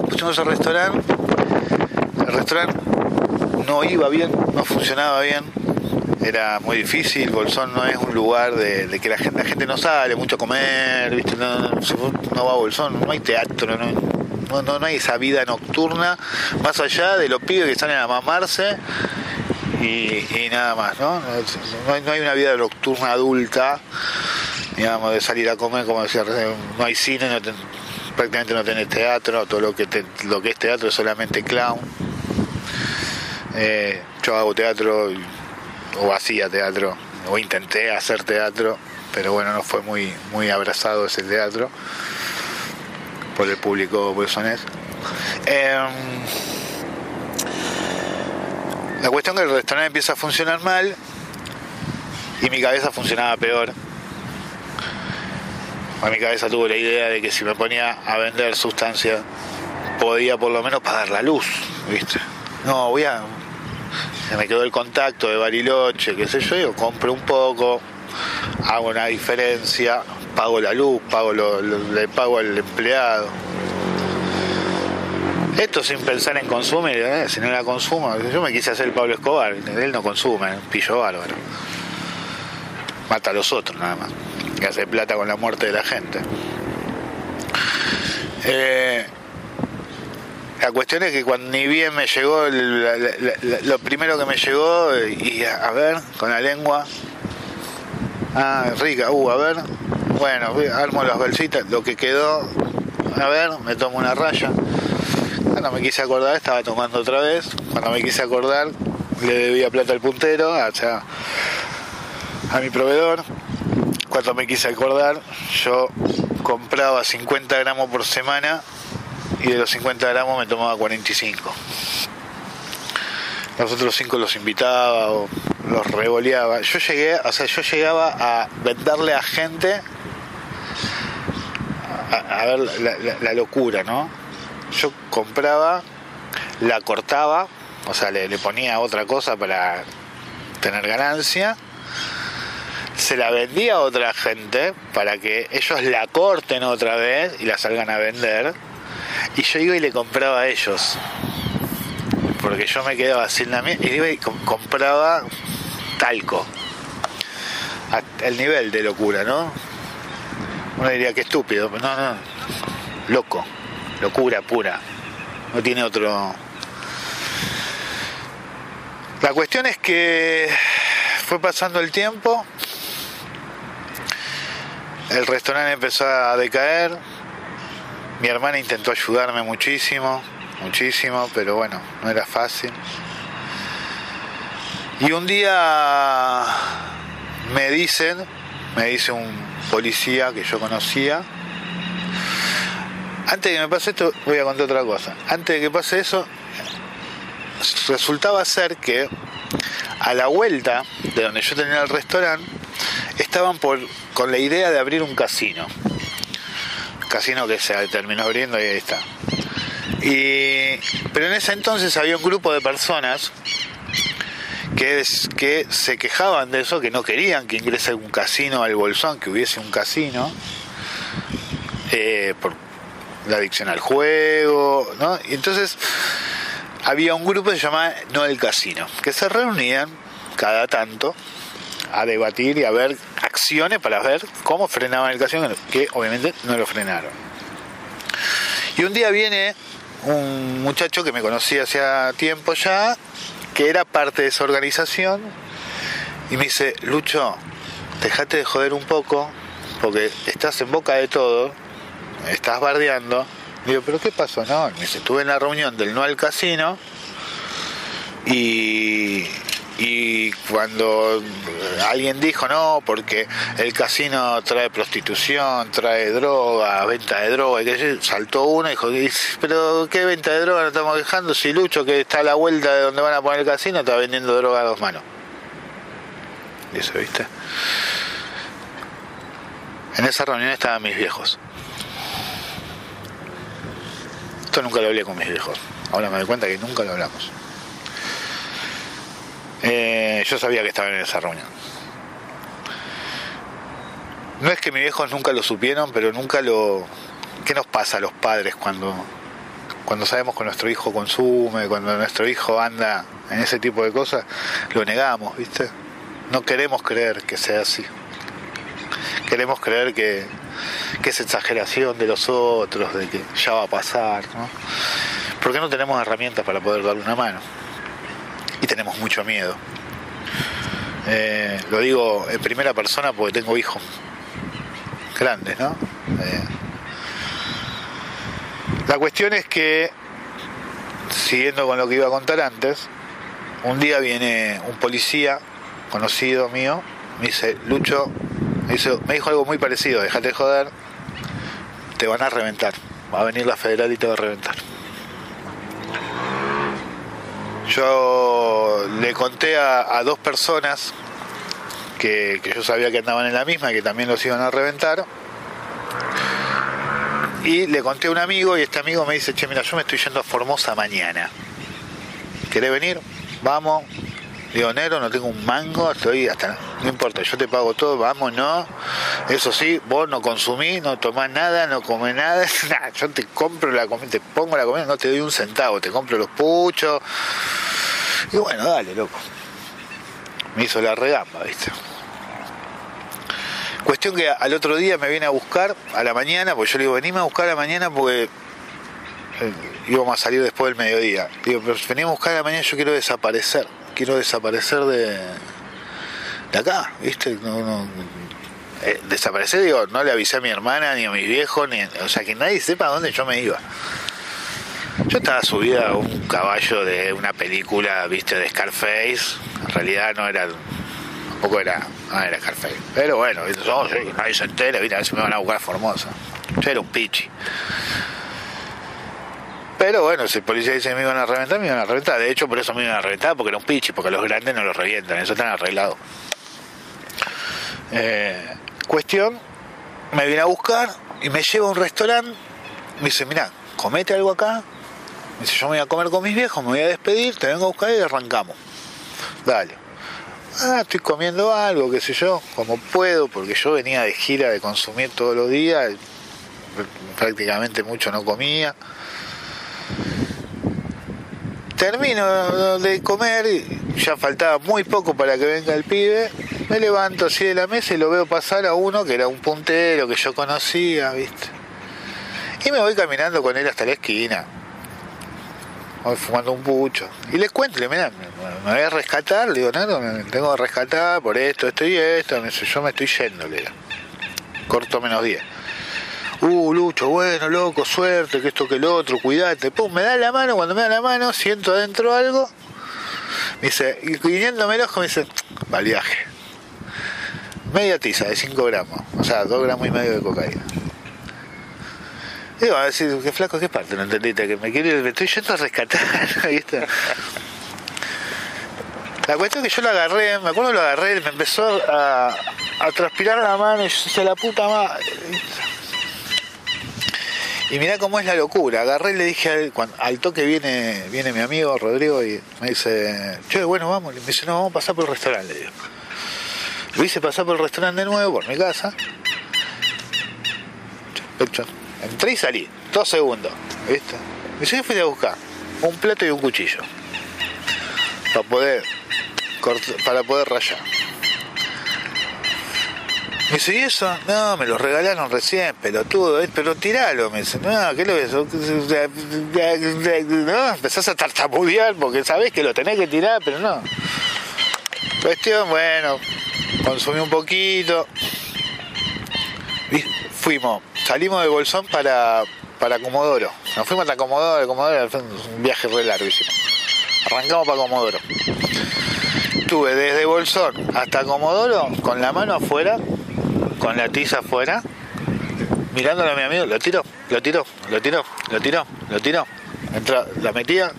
pusimos el restaurante el restaurante no iba bien, no funcionaba bien, era muy difícil, Bolsón no es un lugar de, que la gente, la gente no sale mucho a comer, ¿viste? No, no, va a Bolsón, no hay teatro, no, no, no hay esa vida nocturna, más allá de los pibes que salen a mamarse y, nada más, ¿no? No hay, una vida nocturna adulta, digamos, de salir a comer, como decía no hay cine, prácticamente no tenés teatro, todo lo que, lo que es teatro es solamente clown eh, yo hago teatro o hacía teatro o intenté hacer teatro, pero bueno, no fue muy, muy abrazado ese teatro por el público bolsonés. Em, la cuestión es que el restaurante empieza a funcionar mal y mi cabeza funcionaba peor. A mi cabeza tuvo la idea de que si me ponía a vender sustancias podía por lo menos pagar la luz, ¿viste? No, voy a me quedó el contacto de Bariloche, qué sé yo, yo compro un poco, hago una diferencia, pago la luz, pago lo, le pago al empleado. Esto sin pensar en consumir, ¿eh? si no la consumo, yo me quise hacer el Pablo Escobar, él no consume, pillo bárbaro. Mata a los otros nada más, y hace plata con la muerte de la gente. Eh, la cuestión es que cuando ni bien me llegó, lo primero que me llegó, y a, ver, con la lengua, ah, rica, uh, a ver, bueno, armo las bolsitas, lo que quedó, a ver, me tomo una raya. Cuando me quise acordar, estaba tomando otra vez. Cuando me quise acordar, le debía plata al puntero, a mi proveedor. Cuando me quise acordar, yo compraba 50 gramos por semana y de los 50 gramos me tomaba 45. Los otros 5 los invitaba o los revoleaba. Yo llegué, o sea, yo llegaba a venderle a gente a, ver la, locura, ¿no? Yo compraba, la cortaba, o sea, le, le ponía otra cosa para tener ganancia se la vendía a otra gente para que ellos la corten otra vez y la salgan a vender y yo iba y le compraba a ellos. Porque yo me quedaba sin la mía y iba y compraba talco. El nivel de locura, ¿no? Uno diría que estúpido, pero no, no. Loco. Locura pura. No tiene otro. La cuestión es que fue pasando el tiempo. El restaurante empezó a decaer mi hermana intentó ayudarme muchísimo, muchísimo, pero bueno, no era fácil. Y un día me dicen, me dice un policía que yo conocía, antes de que me pase esto, voy a contar otra cosa. Antes de que pase eso, resultaba ser que a la vuelta de donde yo tenía el restaurante, estaban por, con la idea de abrir un casino casino que se terminó abriendo y ahí está. Y, pero en ese entonces había un grupo de personas que, que se quejaban de eso, que no querían que ingrese un casino al bolsón, que hubiese un casino, eh, por la adicción al juego, ¿no? Y entonces había un grupo que se llamaba No el Casino, que se reunían cada tanto a debatir y a ver acciones para ver cómo frenaban el casino, que obviamente no lo frenaron. Y un día viene un muchacho que me conocía hacía tiempo ya, que era parte de esa organización, y me dice, Lucho, dejate de joder un poco, porque estás en boca de todo, estás bardeando. Digo, ¿pero qué pasó? No, me dice, estuve en la reunión del no al casino y, y cuando alguien dijo no, porque el casino trae prostitución, trae droga, venta de droga, y que saltó uno y dijo, pero ¿qué venta de droga nos estamos dejando si Lucho que está a la vuelta de donde van a poner el casino está vendiendo droga a dos manos? Y eso, ¿viste? En esa reunión estaban mis viejos. Esto nunca lo hablé con mis viejos. Ahora me doy cuenta que nunca lo hablamos. Eh, yo sabía que estaban en esa reunión. No es que mis viejos nunca lo supieron, pero nunca lo... ¿Qué nos pasa a los padres cuando, cuando sabemos que nuestro hijo consume, cuando nuestro hijo anda en ese tipo de cosas? Lo negamos, ¿viste? No queremos creer que sea así. Queremos creer que, que es exageración de los otros, de que ya va a pasar, ¿no? Porque no tenemos herramientas para poder darle una mano y tenemos mucho miedo. Eh, lo digo en primera persona porque tengo hijos grandes, ¿no? Eh, la cuestión es que, siguiendo con lo que iba a contar antes, un día viene un policía conocido mío, me dice, Lucho, me, me dijo algo muy parecido, déjate de joder, te van a reventar, va a venir la federal y te va a reventar. Yo le conté a, dos personas que, yo sabía que andaban en la misma que también los iban a reventar. Y le conté a un amigo y este amigo me dice, che, mira, yo me estoy yendo a Formosa mañana. ¿Querés venir? Vamos. Digo, negro, no tengo un mango, estoy hasta. No importa, yo te pago todo, vamos, no. Eso sí, vos no consumís, no tomás nada, no comés nada. [laughs] yo te compro la comida, te pongo la comida, no te doy un centavo, te compro los puchos. Y bueno, dale, loco. Me hizo la regamba, ¿viste? Cuestión que al otro día me viene a buscar a la mañana, porque yo le digo, venime a buscar a la mañana porque eh, íbamos a salir después del mediodía. Digo, pero venimos a buscar a la mañana, yo quiero desaparecer, quiero desaparecer de, de acá, ¿viste? No, eh, desaparecer, digo, no le avisé a mi hermana, ni a mis viejos, ni, o sea, que nadie sepa dónde yo me iba. Yo estaba subida a un caballo de una película, viste, de Scarface. En realidad no era tampoco era, no era Scarface. Pero bueno, oh, nadie se entera, a si me van a buscar a Formosa. Yo era un pichi. Pero bueno, si el policía dice que me iban a reventar, me iban a reventar. De hecho, por eso me iban a reventar, porque era un pichi, porque los grandes no los revientan, eso están arreglado. Eh, cuestión, me viene a buscar y me lleva a un restaurante. Me dice, mira, comete algo acá. Me dice, yo me voy a comer con mis viejos, me voy a despedir, te vengo a buscar y arrancamos. Dale ah, estoy comiendo algo, qué sé yo, como puedo, porque yo venía de gira de consumir todos los días, prácticamente mucho no comía. Termino de comer, ya faltaba muy poco para que venga el pibe, me levanto así de la mesa y lo veo pasar a uno que era un puntero que yo conocía, ¿viste? Y me voy caminando con él hasta la esquina voy fumando un pucho. Y le cuento, le mira, me, voy a rescatar, le digo, no, me tengo que rescatar por esto, esto y esto, yo me estoy yendo, le. Corto menos 10. Uh, Lucho, bueno, loco, suerte, que esto que el otro, cuídate. Pum, me da la mano, cuando me da la mano, siento adentro algo. Me dice, y guiñándome el ojo, me dice, va viaje. Media tiza de 5 gramos, o sea, 2 gramos y medio de cocaína. Digo, a decir, qué flaco, qué parte, no entendiste, que me quiere, me estoy yendo a rescatar, [laughs] ahí está. La cuestión es que yo lo agarré, me acuerdo lo agarré, me empezó a, a transpirar la mano y yo decía, la puta madre. Y mirá cómo es la locura. Agarré y le dije al, al toque viene, viene mi amigo Rodrigo y me dice, che, bueno, vamos. Y me dice, no, vamos a pasar por el restaurante, le digo. Lo hice pasar por el restaurante de nuevo, por mi casa. Entré y salí, dos segundos, ¿viste? Y yo fui a buscar un plato y un cuchillo para poder para poder rayar. Me dice, ¿y eso? No, me lo regalaron recién, pelotudo, ¿eh? pero tiralo, me dice, no, ¿qué lo ves? No, empezás a tartamudear porque sabés que lo tenés que tirar, pero no. Cuestión, bueno, consumí un poquito. Fuimos salimos de Bolsón para, para Comodoro. Nos fuimos hasta Comodoro, Comodoro un viaje re larguísimo. Arrancamos para Comodoro. Estuve desde Bolsón hasta Comodoro con la mano afuera, con la tiza afuera, mirándole a mi amigo, lo tiro, lo tiro, lo tiro, lo tiro, lo tiro. Entra, la metía,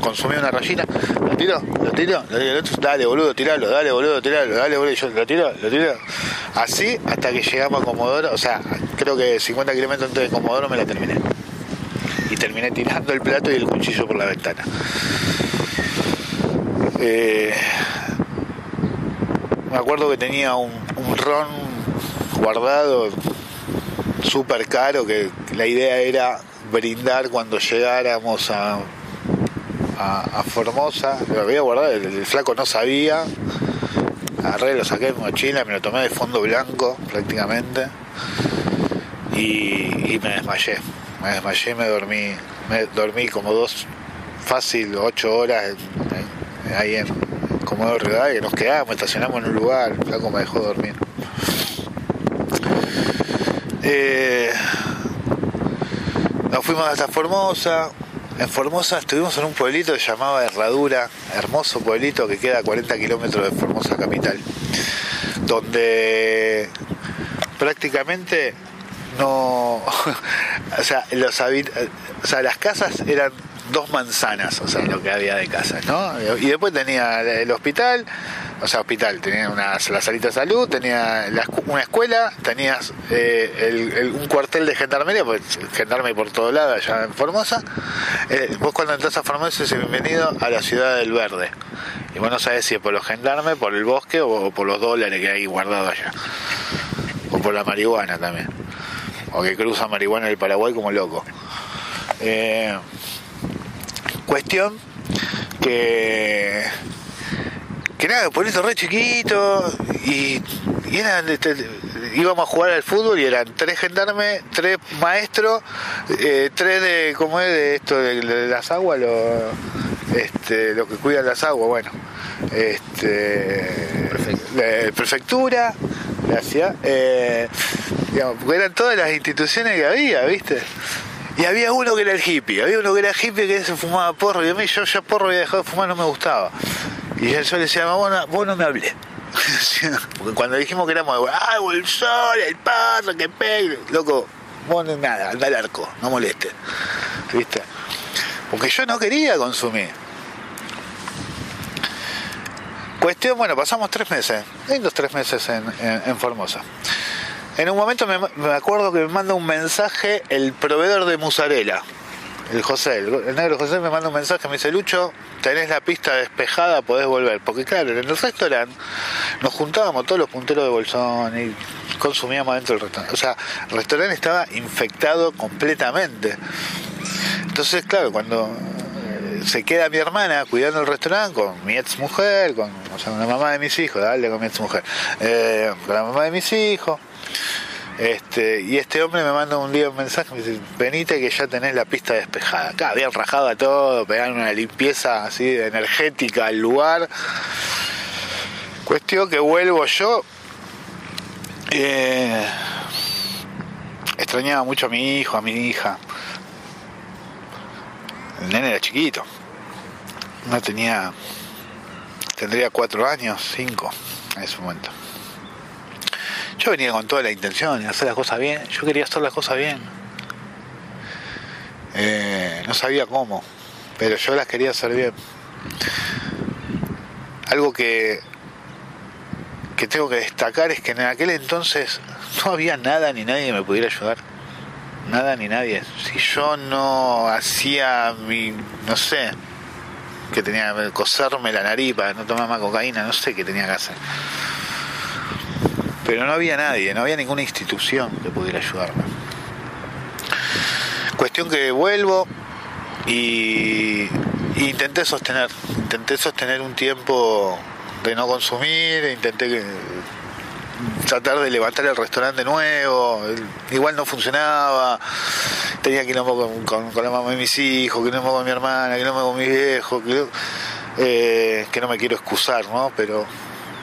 consumía una rayita, lo tiro, lo tiro, lo tiro, dale boludo, tiralo, dale boludo, tiralo, dale boludo, yo lo tiro, lo tiro. Así hasta que llegamos a Comodoro, o sea, creo que 50 kilómetros antes de Comodoro me la terminé. Y terminé tirando el plato y el cuchillo por la ventana. Eh, me acuerdo que tenía un, ron guardado súper caro que la idea era brindar cuando llegáramos a, a, Formosa. Lo había guardado, el flaco no sabía agarré, lo saqué de mochila, me lo tomé de fondo blanco prácticamente y, me desmayé. Me desmayé me dormí, me dormí como dos, fácil, ocho horas ahí en Comodoro Rivadavia, que nos quedamos, estacionamos en un lugar, el flaco me dejó dormir. Eh, nos fuimos hasta Formosa, en Formosa estuvimos en un pueblito que llamaba Herradura, hermoso pueblito que queda a 40 kilómetros de Formosa capital, donde prácticamente no, [laughs] o sea, los o sea, las casas eran dos manzanas, o sea, lo que había de casas, ¿no? Y después tenía el hospital, o sea, hospital, tenía una, la salita de salud, tenía una escuela, tenías eh, un cuartel de gendarmería, pues gendarme por todo lado allá en Formosa. Eh, vos cuando entras a Formosa es bienvenido a la ciudad del verde. Y vos no sabés si es por los gendarmes, por el bosque o, por los dólares que hay guardados allá. O por la marihuana también. O que cruza marihuana el Paraguay como loco. Eh, cuestión que que nada, pueblito re chiquito y, íbamos a jugar al fútbol y eran tres gendarmes, tres maestros, eh, tres de, ¿cómo es? De esto, de, las aguas, los este, que cuidan las aguas, bueno, este, prefectura, gracias, eh, digamos, porque eran todas las instituciones que había, ¿viste? Y había uno que era el hippie, había uno que era hippie que se fumaba porro, y a mí yo ya porro había dejado de fumar, no me gustaba. Y yo le decía, no, vos no me hablé. [laughs] Porque cuando dijimos que éramos, ah, el sol, el perro, que pegue, loco, vos nada, anda al arco, no moleste. ¿Viste? Porque yo no quería consumir. Cuestión, bueno, pasamos tres meses, lindos tres meses en, en, Formosa. En un momento me, me, acuerdo que me manda un mensaje el proveedor de musarela, el José, el, negro José me manda un mensaje, me dice, Lucho, tenés la pista despejada, podés volver. Porque claro, en el restaurante nos juntábamos todos los punteros de bolsón y consumíamos dentro del restaurante. O sea, el restaurante estaba infectado completamente. Entonces, claro, cuando eh, se queda mi hermana cuidando el restaurante con mi ex mujer, con, o sea, la mamá de mis hijos, dale con mi ex mujer, eh, con la mamá de mis hijos este, y este hombre me manda un día un mensaje, me dice, venite que ya tenés la pista despejada. Acá habían rajado a todo, pegaron una limpieza así energética al lugar. Cuestión que vuelvo yo. Eh, extrañaba mucho a mi hijo, a mi hija. El nene era chiquito. No tenía. Tendría cuatro años, cinco en ese momento. Yo venía con toda la intención de hacer las cosas bien. Yo quería hacer las cosas bien. Eh, no sabía cómo, pero yo las quería hacer bien. Algo que, que tengo que destacar es que en aquel entonces no había nada ni nadie que me pudiera ayudar. Nada ni nadie. Si yo no hacía mi, no sé, que tenía que coserme la nariz para no tomar más cocaína, no sé qué tenía que hacer pero no había nadie, no había ninguna institución que pudiera ayudarme. Cuestión que vuelvo y, intenté sostener, intenté sostener un tiempo de no consumir, intenté tratar de levantar el restaurante nuevo, igual no funcionaba, tenía que con, con, con la mamá de mis hijos, me con mi hermana, me con mis viejos, que, eh, que no me quiero excusar, ¿no? Pero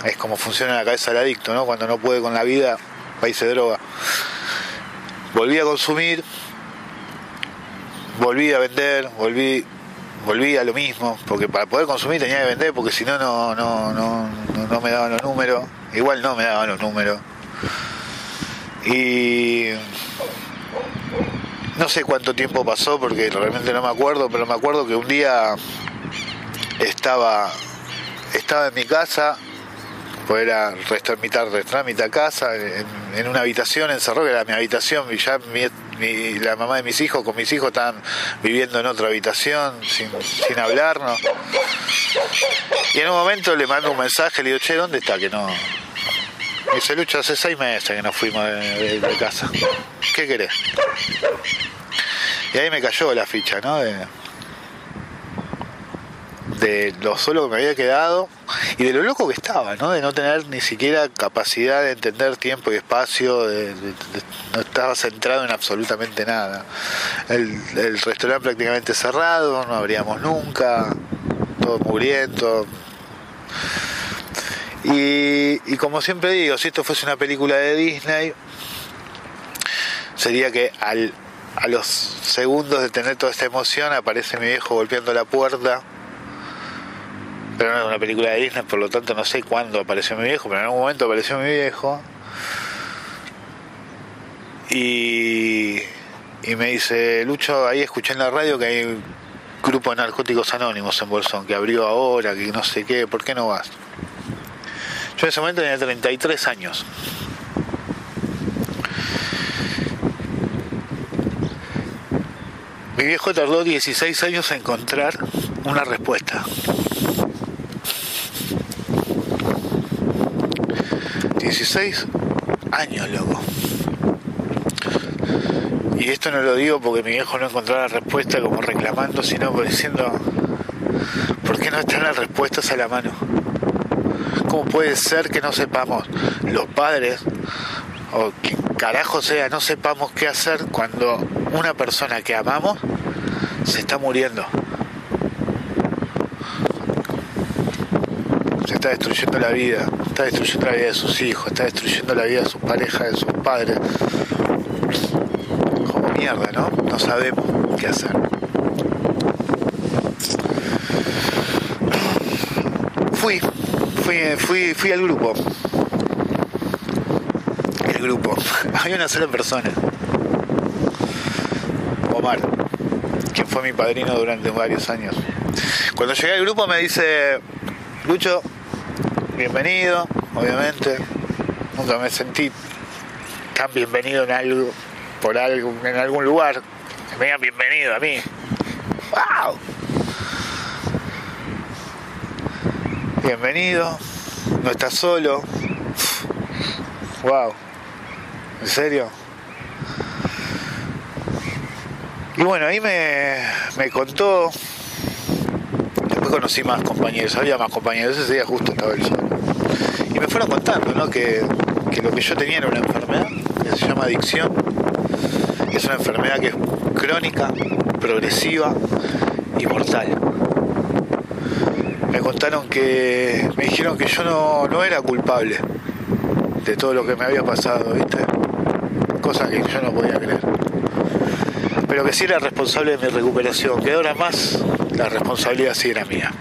es como funciona la cabeza del adicto, ¿no? Cuando no puede con la vida, va y se droga. Volví a consumir, volví a vender, volví, volví a lo mismo, porque para poder consumir tenía que vender, porque si no, no, no, no, no me daban los números. Igual no me daban los números. Y no sé cuánto tiempo pasó, porque realmente no me acuerdo, pero me acuerdo que un día estaba, estaba en mi casa poder a mitad mitad casa, en, una habitación encerrado, que era mi habitación, y ya la mamá de mis hijos con mis hijos estaban viviendo en otra habitación sin, sin hablarnos. Y en un momento le mando un mensaje, le digo, che, ¿dónde está? Que no. Me dice, Lucho, hace seis meses que nos fuimos de, casa. ¿Qué querés? Y ahí me cayó la ficha, ¿no? Lo solo que me había quedado y de lo loco que estaba, ¿no? De no tener ni siquiera capacidad de entender tiempo y espacio, de, no estaba centrado en absolutamente nada. El, el, restaurante prácticamente cerrado, no abríamos nunca, todo muriendo. Y, y como siempre digo, si esto fuese una película de Disney, sería que al, a los segundos de tener toda esta emoción aparece mi viejo golpeando la puerta pero no es una película de Disney, por lo tanto no sé cuándo apareció mi viejo, pero en algún momento apareció mi viejo. Y, y me dice, Lucho, ahí escuché en la radio que hay un grupo de narcóticos anónimos en Bolsón, que abrió ahora, que no sé qué, ¿por qué no vas? Yo en ese momento tenía 33 años. Mi viejo tardó 16 años en encontrar una respuesta. 16 años, loco. Y esto no lo digo porque mi viejo no encontró la respuesta como reclamando, sino diciendo, ¿por qué no están las respuestas a la mano? ¿Cómo puede ser que no sepamos los padres o quien carajo sea, no sepamos qué hacer cuando una persona que amamos se está muriendo? Se está destruyendo la vida, está destruyendo la vida de sus hijos, está destruyendo la vida de sus parejas, de sus padres. Como mierda, ¿no? No sabemos qué hacer. Fui, fui, fui, fui al grupo. El grupo. [laughs] Había una sola persona. Omar, quien fue mi padrino durante varios años. Cuando llegué al grupo me dice, Lucho, bienvenido, obviamente. Nunca me sentí tan bienvenido en algo, por algo, en algún lugar. Me digan bienvenido a mí. ¡Wow! Bienvenido, no estás solo. Wow, ¿en serio? Y bueno, ahí me, me contó. Conocí más compañeros, había más compañeros, ese día justo estaba el. Y me fueron contando, ¿no? Que, que lo que yo tenía era una enfermedad que se llama adicción. Es una enfermedad que es crónica, progresiva y mortal me contaron que me dijeron que yo no, no, era culpable de todo lo que me había pasado, ¿viste? Cosa que yo no podía creer. Pero que sí era responsable de mi recuperación, que ahora más la responsabilidad sí era mía.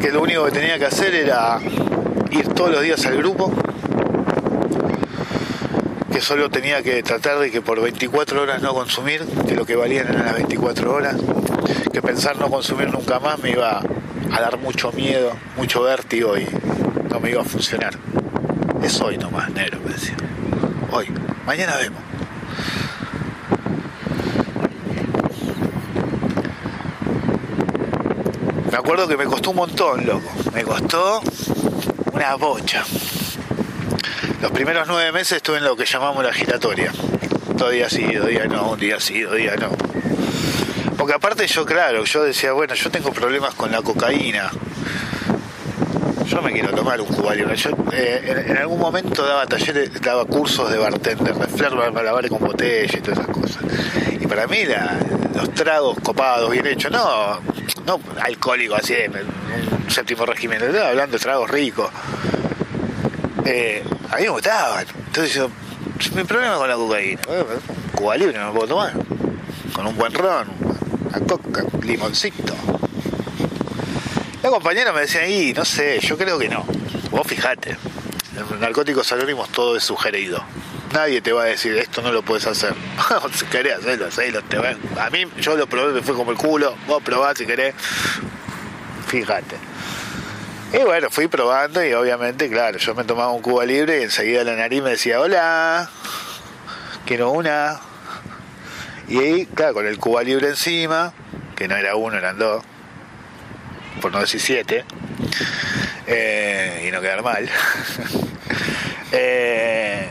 Que lo único que tenía que hacer era ir todos los días al grupo, que solo tenía que tratar de que por 24 horas no consumir, que lo que valían eran las 24 horas, que pensar no consumir nunca más me iba a dar mucho miedo, mucho vértigo y no me iba a funcionar. Es hoy nomás, negro, me decía. Hoy, mañana vemos. Acuerdo que me costó un montón, loco. Me costó una bocha. Los primeros nueve meses estuve en lo que llamamos la giratoria. Dos días sí, dos días no, un día sí, dos días no. Porque aparte yo, claro, yo decía, bueno, yo tengo problemas con la cocaína. Yo me quiero tomar un cubalio. Yo eh, en, en, algún momento daba talleres, daba cursos de bartender, de flair, malabar con botella y todas esas cosas. Y para mí la, los tragos copados, bien hechos, no, no alcohólico así de un séptimo régimen, estaba hablando de tragos ricos. Eh, a mí me gustaban. Entonces yo, mi problema con la cocaína, un cuba libre no me puedo tomar. Con un buen ron, una coca, un limoncito. La compañera me decía, y no sé, yo creo que no. Vos fijate, en Narcóticos Anónimos todo es sugerido. Nadie te va a decir, esto no lo puedes hacer. [laughs] si querés hacerlo. Te va. A mí, yo lo probé, me fue como el culo. Vos probás si querés. Fíjate. Y bueno, fui probando y obviamente, claro, yo me tomaba un cuba libre y enseguida la nariz me decía, hola, quiero una. Y ahí, claro, con el cuba libre encima, que no era uno, eran dos, por no decir siete, eh, y no quedar mal. [laughs] eh,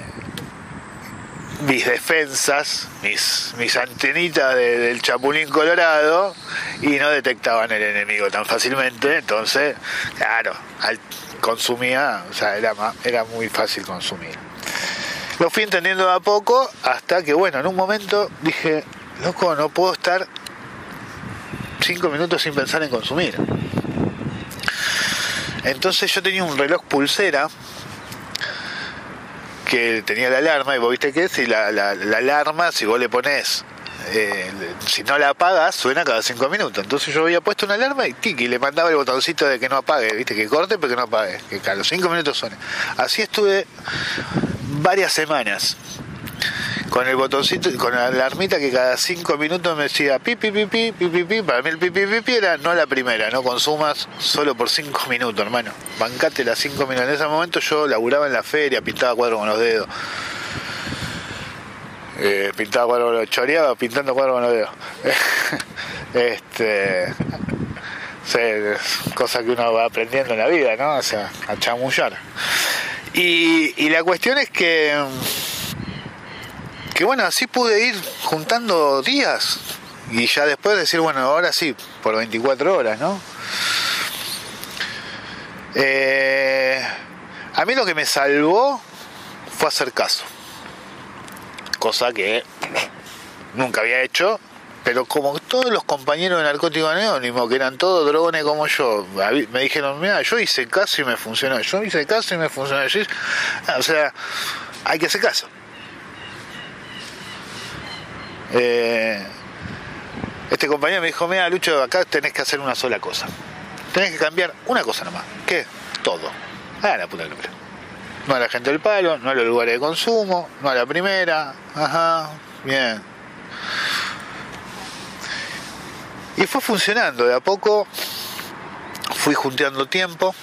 mis defensas, mis, mis antenitas de, del chapulín colorado y no detectaban el enemigo tan fácilmente, entonces, claro, al, consumía, o sea, era, era muy fácil consumir. Lo fui entendiendo de a poco hasta que, bueno, en un momento dije, loco, no puedo estar cinco minutos sin pensar en consumir. Entonces yo tenía un reloj pulsera que tenía la alarma y vos viste que si la, la, la alarma, si vos le pones, eh, si no la apagas, suena cada cinco minutos. Entonces yo había puesto una alarma y tiki, le mandaba el botoncito de que no apague, viste, que corte pero que no apague, que cada cinco minutos suene. Así estuve varias semanas con el botoncito, con la alarmita que cada cinco minutos me decía pi, pi, pi, pi, pi, pi, Para mí el pi, pi, pi, era no la primera, no consumas solo por cinco minutos, hermano. Bancate las cinco minutos. En ese momento yo laburaba en la feria, pintaba cuadros con los dedos. Eh, pintaba cuadros, choreaba pintando cuadros con los dedos. [laughs] este. cosa que uno va aprendiendo en la vida, ¿no? O sea, a chamullar. Y la cuestión es que que bueno, así pude ir juntando días y ya después decir, bueno, ahora sí, por 24 horas, ¿no? Eh, a mí lo que me salvó fue hacer caso, cosa que nunca había hecho, pero como todos los compañeros de Narcótico Anónimo, que eran todos drogones como yo, me dijeron, mira, yo hice caso y me funcionó, yo hice caso y me funcionó, o sea, hay que hacer caso. Eh, este compañero me dijo, mira Lucho, acá tenés que hacer una sola cosa. Tenés que cambiar una cosa nomás. ¿Qué? Todo. Ah, la puta locura. No a la gente del palo, no a los lugares de consumo, no a la primera. Ajá, bien. Y fue funcionando. De a poco fui junteando tiempo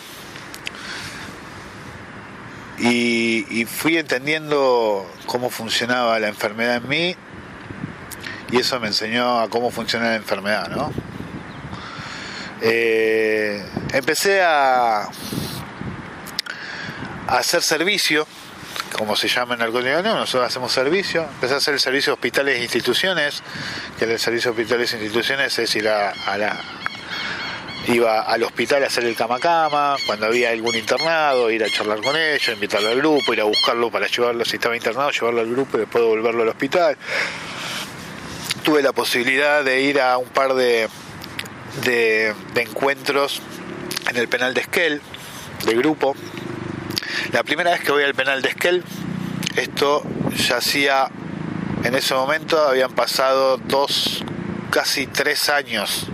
y, y fui entendiendo cómo funcionaba la enfermedad en mí y eso me enseñó a cómo funciona la enfermedad, ¿no? Eh, empecé a, a, hacer servicio, como se llama en el nosotros hacemos servicio, empecé a hacer el servicio hospitales e instituciones, que el servicio hospitales e instituciones es ir a, la iba al hospital a hacer el cama cama, cuando había algún internado, ir a charlar con ellos, invitarlo al grupo, ir a buscarlo para llevarlo, si estaba internado, llevarlo al grupo y después devolverlo al hospital tuve la posibilidad de ir a un par de, de, encuentros en el penal de Esquel, de grupo. La primera vez que voy al penal de Esquel, esto ya hacía, en ese momento habían pasado dos, casi tres años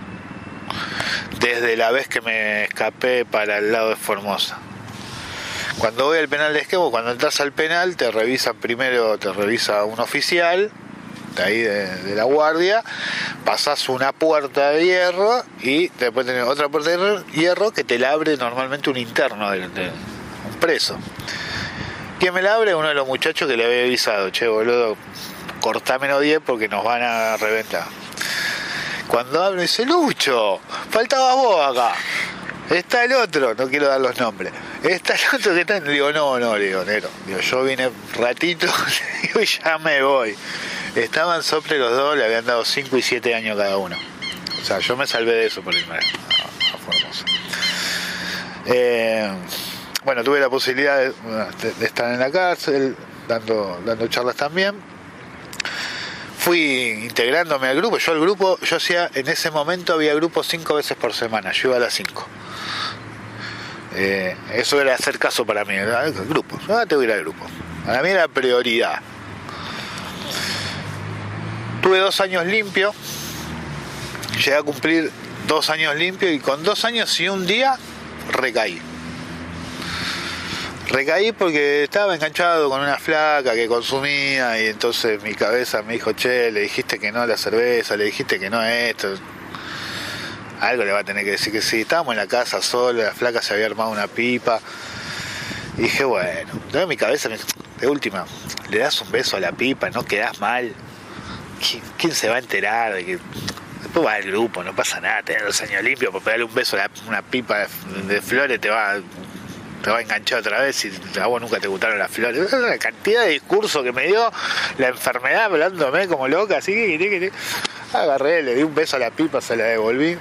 desde la vez que me escapé para el lado de Formosa. Cuando voy al penal de Esquel, cuando entras al penal, te revisan primero, te revisa un oficial, ahí de, la guardia, pasas una puerta de hierro y después tenés otra puerta de hierro que te la abre normalmente un interno, de, un preso. ¿Quién me la abre? Uno de los muchachos que le había avisado, che boludo, cortá menos 10 porque nos van a reventar. Cuando hablo dice, Lucho, faltaba vos acá. Está el otro, no quiero dar los nombres. Está el otro que está. Digo, no, no, digo, Nero. Digo, yo vine ratito [laughs] digo, y ya me voy. Estaban sobre los dos, le habían dado 5 y 7 años cada uno. O sea, yo me salvé de eso por irme a, Formosa. Eh, bueno, tuve la posibilidad de, estar en la cárcel, dando, dando charlas también. Fui integrándome al grupo. Yo al grupo, yo hacía, en ese momento había grupos cinco veces por semana. Yo iba a las 5. Eh, eso era hacer caso para mí. El grupo. Ah, tengo que ir al grupo. Para mí era prioridad. Tuve dos años limpio, llegué a cumplir dos años limpio y con dos años y un día recaí. Recaí porque estaba enganchado con una flaca que consumía y entonces mi cabeza me dijo, che, le dijiste que no a la cerveza, le dijiste que no a esto. Algo le va a tener que decir que sí. Estábamos en la casa sola, la flaca se había armado una pipa. Y dije, bueno, entonces mi cabeza de última, le das un beso a la pipa, no quedas mal. ¿quién se va a enterar de que después va al grupo, no pasa nada, tener los años limpios, por pegarle un beso a una pipa de, flores te va te va a enganchar otra vez y a vos nunca te gustaron las flores. La cantidad de discurso que me dio la enfermedad hablándome como loca, así que agarré, le di un beso a la pipa, se la devolví.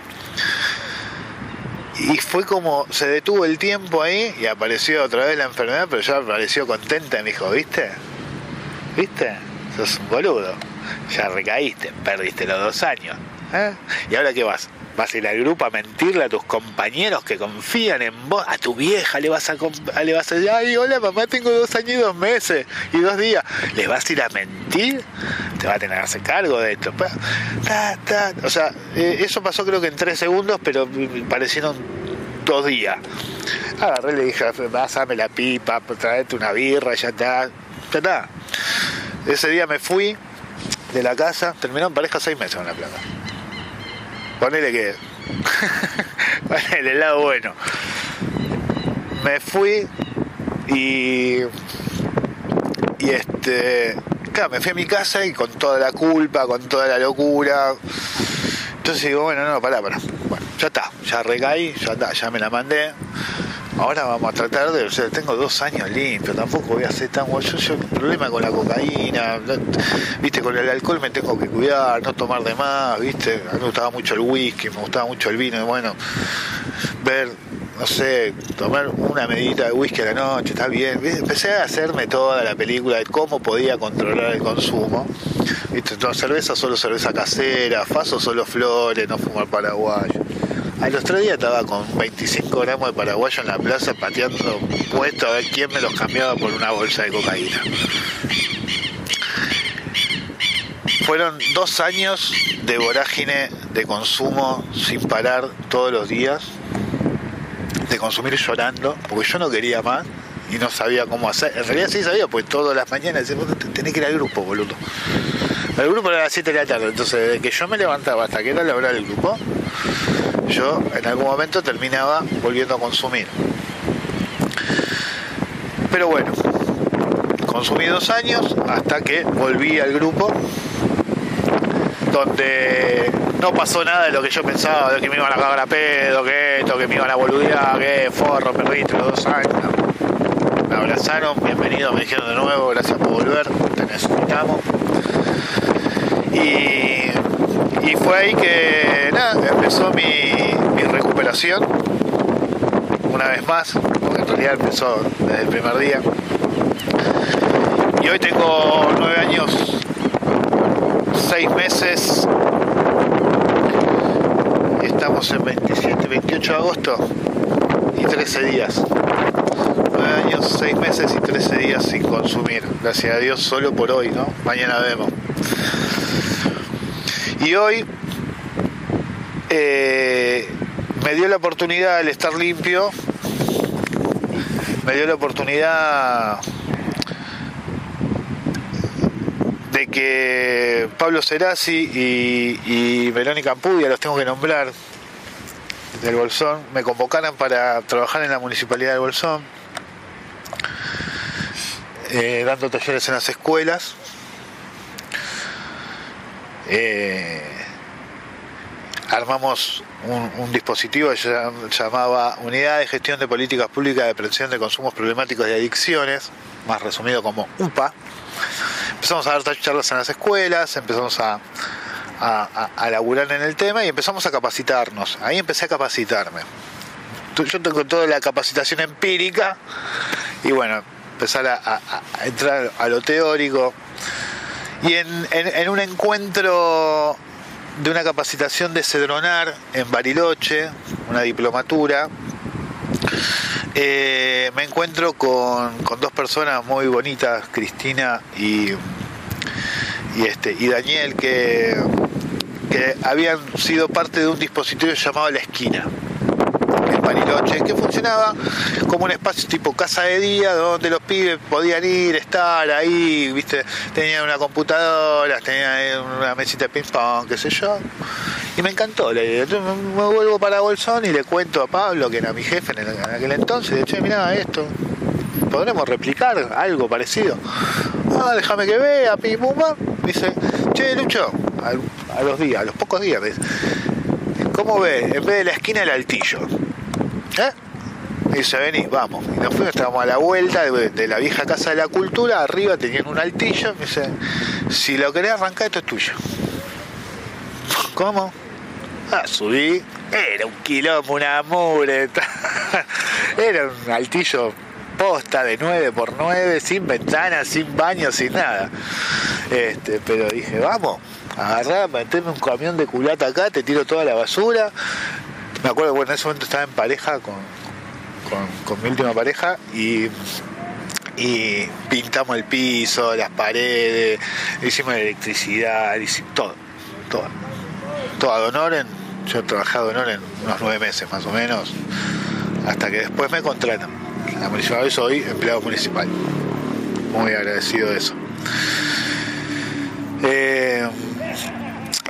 Y fue como, se detuvo el tiempo ahí y apareció otra vez la enfermedad, pero ya apareció contenta y me dijo, ¿viste? ¿Viste? Sos un boludo ya recaíste, perdiste los dos años. ¿Eh? ¿Y ahora qué vas? ¿Vas a ir al grupo a mentirle a tus compañeros que confían en vos? A tu vieja le vas a, le vas a decir, ay, hola mamá, tengo dos años y dos meses y dos días. ¿Les vas a ir a mentir? Te va a tener que hacer cargo de esto. O sea, eh, eso pasó creo que en tres segundos, pero parecieron dos días. Agarré, le dije, pásame la pipa, traete una birra, ya está, ya está. Ese día me fui de la casa, terminó en pareja seis meses con la plata. Ponele que. [laughs] Ponele el lado bueno. Me fui y. Y este. Claro, me fui a mi casa y con toda la culpa, con toda la locura. Entonces digo, bueno, no, pará, pará. Bueno, ya está, ya recaí, ya está, ya me la mandé. Ahora vamos a tratar de, o sea, tengo dos años limpios, tampoco voy a hacer tan yo, yo problema con la cocaína, viste, con el alcohol me tengo que cuidar, no tomar de más, viste, a mí me gustaba mucho el whisky, me gustaba mucho el vino, y bueno, ver, no sé, tomar una medida de whisky a la noche, está bien, empecé a hacerme toda la película de cómo podía controlar el consumo, viste, entonces cerveza solo cerveza casera, faso solo flores, no fumar paraguayo al otro día estaba con 25 gramos de paraguayo en la plaza pateando puesto a ver quién me los cambiaba por una bolsa de cocaína. Fueron dos años de vorágine de consumo sin parar todos los días, de consumir llorando, porque yo no quería más y no sabía cómo hacer. En realidad sí sabía, pues todas las mañanas decía, tenés que ir al grupo, boludo. El grupo era a las 7 de la tarde, entonces desde que yo me levantaba hasta que era la hora del grupo, yo en algún momento terminaba volviendo a consumir. Pero bueno, consumí dos años hasta que volví al grupo donde no pasó nada de lo que yo pensaba, de que me iban a cagar a pedo, que esto, que me iban a boludear, que forro, perrito, los dos años. Me abrazaron, bienvenido, me dijeron de nuevo, gracias por volver, te necesitamos. Y y fue ahí que nada, empezó mi, recuperación una vez más, porque en realidad empezó desde el primer día. Y hoy tengo nueve años, seis meses, estamos en 27, 28 de agosto y 13 días. Nueve años, seis meses y 13 días sin consumir. Gracias a Dios solo por hoy, ¿no? Mañana vemos. Y hoy eh, me dio la oportunidad, al estar limpio, me dio la oportunidad de que Pablo Cerasi y, y Verónica Ampudia, los tengo que nombrar, del Bolsón, me convocaran para trabajar en la municipalidad del Bolsón, eh, dando talleres en las escuelas. Eh, armamos un, dispositivo que se llamaba Unidad de Gestión de Políticas Públicas de Prevención de Consumos Problemáticos y Adicciones, más resumido como UPA. Empezamos a dar charlas en las escuelas, empezamos a, a, laburar en el tema y empezamos a capacitarnos. Ahí empecé a capacitarme. Yo tengo toda la capacitación empírica y bueno, empezar a, entrar a lo teórico, y en, un encuentro de una capacitación de Cedronar en Bariloche, una diplomatura, eh, me encuentro con, dos personas muy bonitas, Cristina y, y, este, y Daniel, que, que habían sido parte de un dispositivo llamado La Esquina que funcionaba como un espacio tipo casa de día, donde los pibes podían ir, estar ahí, viste, tenían una computadora, tenían una mesita de ping pong, qué sé yo. Y me encantó la idea. Entonces me vuelvo para Bolsón y le cuento a Pablo, que era mi jefe en, aquel entonces, de che, mirá esto, podremos replicar algo parecido. Ah, déjame que vea, pim Dice, che, Lucho, a, los días, a los pocos días, ¿cómo ve? En vez de la esquina el altillo. ¿Eh? Dice, vení, vamos. Y nos fuimos, estábamos a la vuelta de, la vieja casa de la cultura, arriba tenían un altillo, me dice, si lo querés arrancar, esto es tuyo. ¿Cómo? Ah, subí, era un quilombo, una mure, [laughs] era un altillo posta de 9 por 9 sin ventanas, sin baño, sin nada. Este, pero dije, vamos, agarrá, meteme un camión de culata acá, te tiro toda la basura, me acuerdo, bueno, en ese momento estaba en pareja con, mi última pareja y, pintamos el piso, las paredes, hicimos electricidad, hicimos todo, todo. Todo a Donoren, yo trabajé a Donoren unos nueve meses más o menos, hasta que después me contratan. La municipalidad soy empleado municipal. Muy agradecido de eso. Eh,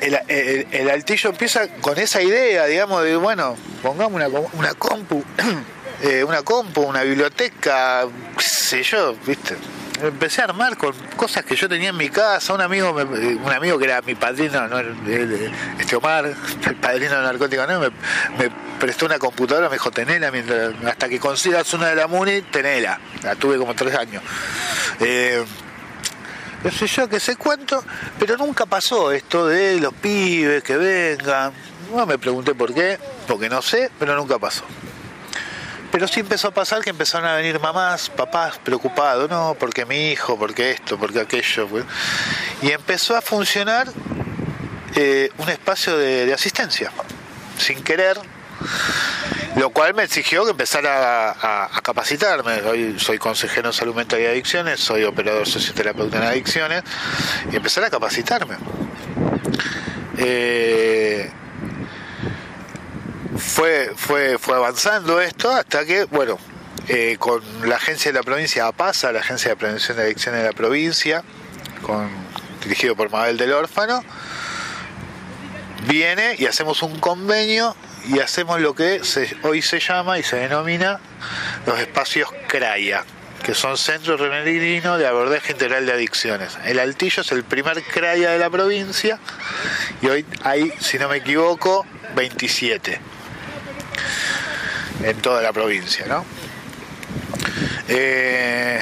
el, altillo empieza con esa idea, digamos, de, bueno, pongamos una, una compu, [clears throat] eh, una compu, una biblioteca, qué sé yo, viste. Empecé a armar con cosas que yo tenía en mi casa, un amigo, un amigo que era mi padrino, ¿no? este Omar, [laughs] el padrino de narcóticos, ¿no? me, prestó una computadora, me dijo, tenela, mientras, hasta que consigas una de la MUNI, tenela. La tuve como tres años. Eh, no sé yo, que sé cuánto, pero nunca pasó esto de los pibes que vengan. No me pregunté por qué, porque no sé, pero nunca pasó. Pero sí empezó a pasar que empezaron a venir mamás, papás preocupados, no, porque mi hijo, porque esto, porque aquello. Pues. Y empezó a funcionar eh, un espacio de asistencia. Sin querer, lo cual me exigió que empezara a, capacitarme. Soy consejero en salud mental y adicciones, soy operador socioterapeuta en adicciones, y empezar a capacitarme. Eh, fue, fue, fue avanzando esto hasta que, bueno, eh, con la agencia de la provincia APASA, la agencia de prevención de adicciones de la provincia, con, dirigido por Mabel del Órfano, viene y hacemos un convenio y hacemos lo que hoy se llama y se denomina los espacios CRAIA, que son Centros Remedinos de Abordaje Integral de Adicciones. El Altillo es el primer CRAIA de la provincia y hoy hay, si no me equivoco, 27 en toda la provincia, ¿no? Eh,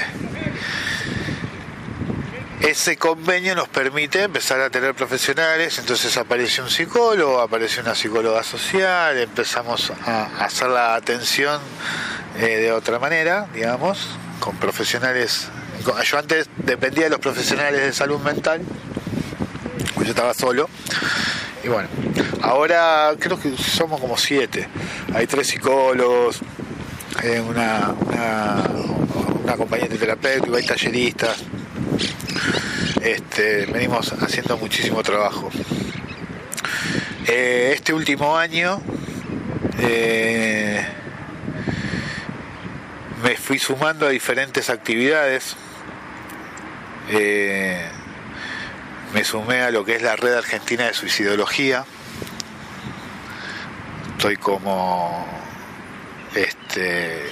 ese convenio nos permite empezar a tener profesionales, entonces aparece un psicólogo, aparece una psicóloga social, empezamos a hacer la atención eh, de otra manera, digamos, con profesionales. Yo antes dependía de los profesionales de salud mental, pues yo estaba solo. Y bueno, ahora creo que somos como siete. Hay tres psicólogos, eh, una, una, una acompañante terapéutica, hay talleristas, este, venimos haciendo muchísimo trabajo. Eh, este último año eh, me fui sumando a diferentes actividades. Eh, me sumé a lo que es la red argentina de suicidología. Estoy como este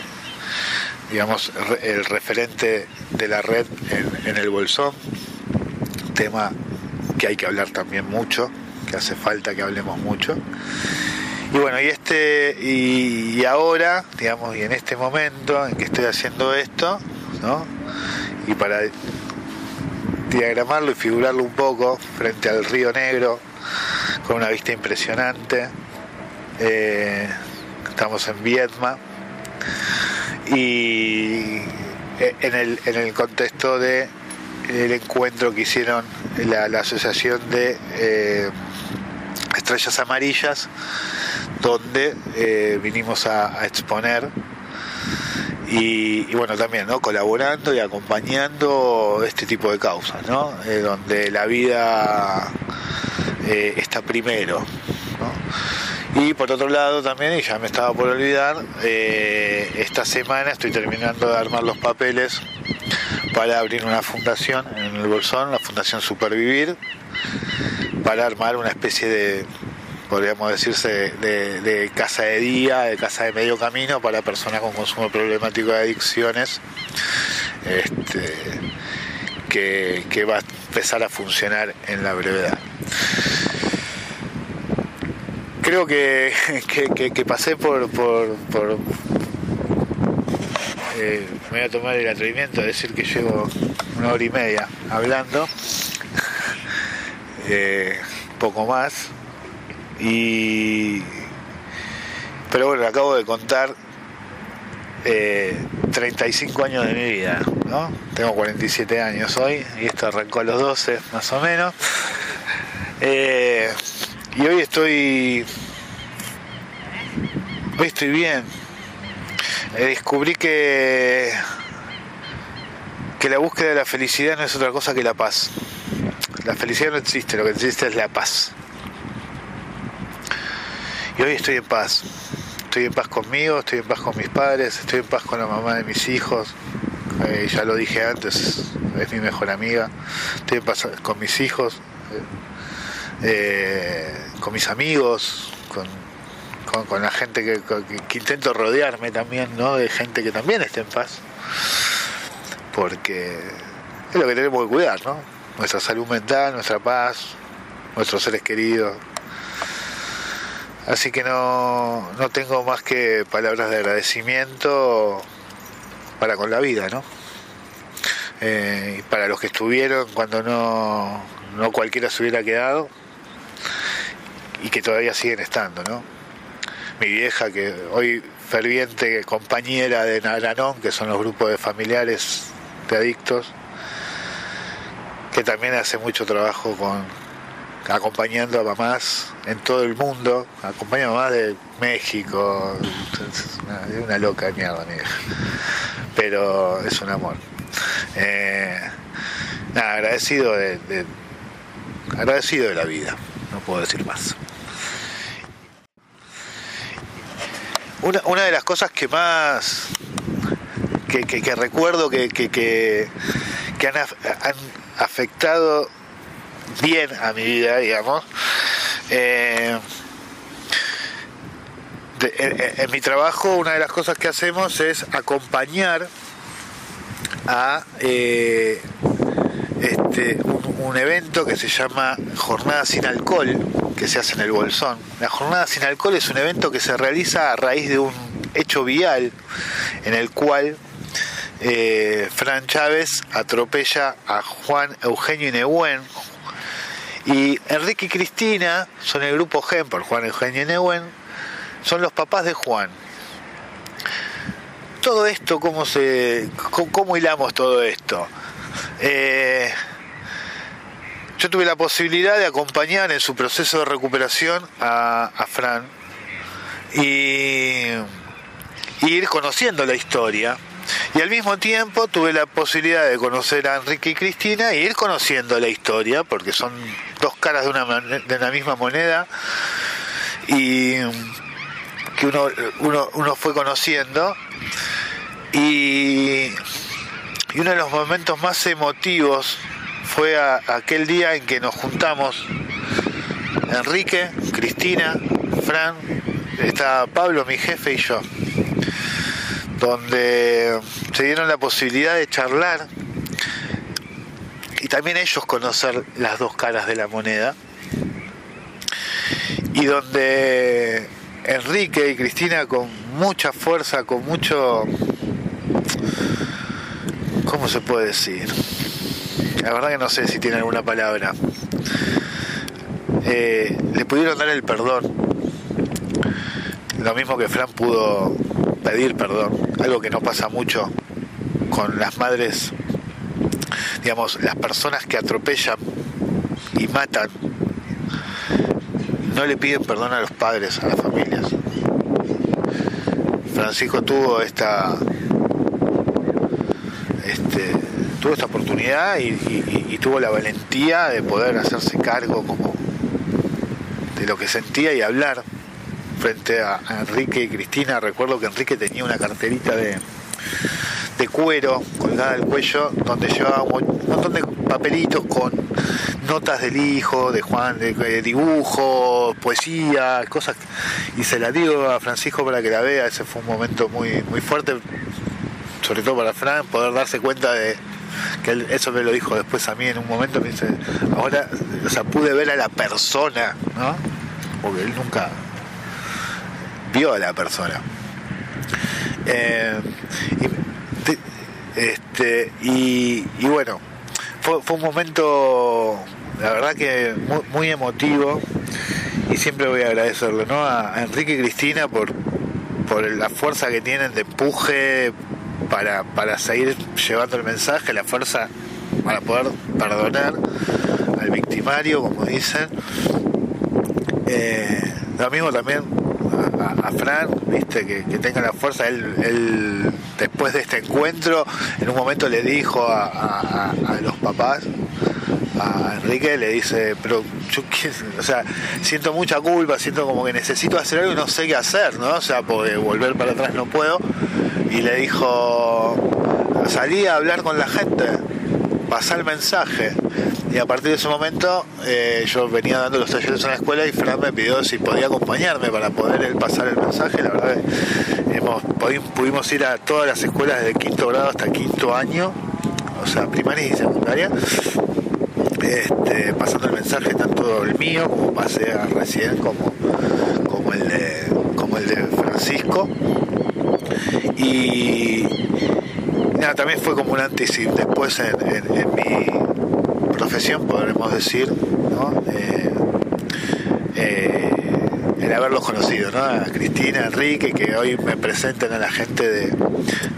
digamos el referente de la red en, en el Bolsón tema que hay que hablar también mucho, que hace falta que hablemos mucho. Y bueno, y este y, ahora, digamos, y en este momento en que estoy haciendo esto, ¿no? Y para diagramarlo y figurarlo un poco frente al río Negro, con una vista impresionante. Eh, estamos en Vietma y eh, en el, en el contexto de el encuentro que hicieron la, Asociación de eh, Estrellas Amarillas, donde eh, vinimos a, exponer y, bueno, también ¿no? colaborando y acompañando este tipo de causas, ¿no? Eh, donde la vida está primero. Y por otro lado también, y ya me estaba por olvidar, esta semana estoy terminando de armar los papeles para abrir una fundación en el Bolsón, la Fundación Supervivir, para armar una especie de, podríamos decirse, de, casa de día, de casa de medio camino para personas con consumo problemático de adicciones, este, que, va a empezar a funcionar en la brevedad. Creo que, [laughs] que, pasé por, por eh, me voy a tomar el atrevimiento de decir que llevo una hora y media hablando, [laughs] eh, poco más, y pero bueno, acabo de contar 35 eh, años de mi vida, ¿no? Tengo 47 años hoy y esto arrancó a los 12 más o menos. y hoy estoy hoy estoy bien, descubrí que, que la búsqueda de la felicidad no es otra cosa que la paz. La felicidad no existe, lo que existe es la paz. Y hoy estoy en paz. Estoy en paz conmigo, estoy en paz con mis padres, estoy en paz con la mamá de mis hijos. Eh, ya lo dije antes, es mi mejor amiga. Estoy en paz con mis hijos, eh, con mis amigos, con, con, la gente que, intento rodearme también, ¿no? De gente que también esté en paz. Porque es lo que tenemos que cuidar, ¿no? Nuestra salud mental, nuestra paz, nuestros seres queridos. Así que no, no tengo más que palabras de agradecimiento para con la vida, ¿no? Eh, para los que estuvieron cuando no, no cualquiera se hubiera quedado y que todavía siguen estando, ¿no? Mi vieja, que hoy ferviente compañera de Naranón, que son los grupos de familiares de adictos, que también hace mucho trabajo con acompañando a mamás en todo el mundo, acompaña a mamás de México, es una, loca mierda, pero es un amor. Eh, agradecido de, agradecido de la vida, no puedo decir más. Una, una de las cosas que más que, recuerdo que, que, han, han, afectado bien a mi vida, digamos, eh, en, mi trabajo una de las cosas que hacemos es acompañar a eh, este, un, evento que se llama Jornada sin Alcohol, que se hace en el Bolsón. La Jornada sin Alcohol es un evento que se realiza a raíz de un hecho vial en el cual eh, Fran Chávez atropella a Juan Eugenio Inehuen y Enrique y Cristina son el grupo GEM por Juan Eugenio Inehuen son los papás de Juan. Todo esto, ¿cómo, se, cómo, hilamos todo esto? Eh, yo tuve la posibilidad de acompañar en su proceso de recuperación a, Fran y, ir conociendo la historia. Y al mismo tiempo tuve la posibilidad de conocer a Enrique y Cristina e ir conociendo la historia, porque son dos caras de una, de una misma moneda. Y que uno, uno, uno fue conociendo. Y, y, uno de los momentos más emotivos fue aquel día en que nos juntamos. Enrique, Cristina, Fran, está Pablo, mi jefe y yo, donde se dieron la posibilidad de charlar y también ellos conocer las dos caras de la moneda. Y donde Enrique y Cristina con mucha fuerza, con mucho... ¿Cómo se puede decir? La verdad que no sé si tiene alguna palabra. Eh, le pudieron dar el perdón. Lo mismo que Fran pudo pedir perdón. Algo que no pasa mucho con las madres, digamos, las personas que atropellan y matan no le piden perdón a los padres, a las familias. Francisco tuvo esta este, tuvo esta oportunidad y, tuvo la valentía de poder hacerse cargo como de lo que sentía y hablar frente a Enrique y Cristina. Recuerdo que Enrique tenía una carterita de, de cuero colgada del cuello donde llevaba un montón de papelitos con notas del hijo, de Juan, de, dibujos, poesía, cosas, y se la dio a Francisco para que la vea, ese fue un momento muy, muy fuerte, sobre todo para Fran, poder darse cuenta de que él, eso me lo dijo después a mí en un momento, me dice, ahora, o sea, pude ver a la persona, ¿no? Porque él nunca vio a la persona. Eh, este, y, bueno, fue, fue, un momento la verdad que muy, emotivo y siempre voy a agradecerlo ¿no? a, Enrique y Cristina por, por la fuerza que tienen de empuje para, para seguir llevando el mensaje, la fuerza para poder perdonar al victimario, como dicen. Eh, lo mismo también a, Fran, viste, que, tenga la fuerza. Él, después de este encuentro, en un momento le dijo a los papás a Enrique le dice, pero yo o sea, siento mucha culpa, siento como que necesito hacer algo y no sé qué hacer, ¿no? O sea, porque volver para atrás no puedo. Y le dijo, salí a hablar con la gente, pasar el mensaje. Y a partir de ese momento eh, yo venía dando los talleres en la escuela y Fran me pidió si podía acompañarme para poder pasar el mensaje. La verdad hemos, pudimos ir a todas las escuelas desde quinto grado hasta quinto año, o sea, primaria y secundaria, este, pasando el mensaje tanto el mío como pasé recién como, como, el, de, como el de Francisco. Y nada, también fue como un antes y después en, mi profesión, podremos decir, ¿no? Eh, eh, el haberlos conocido, ¿no? A Cristina, Enrique, que hoy me presentan a la gente de,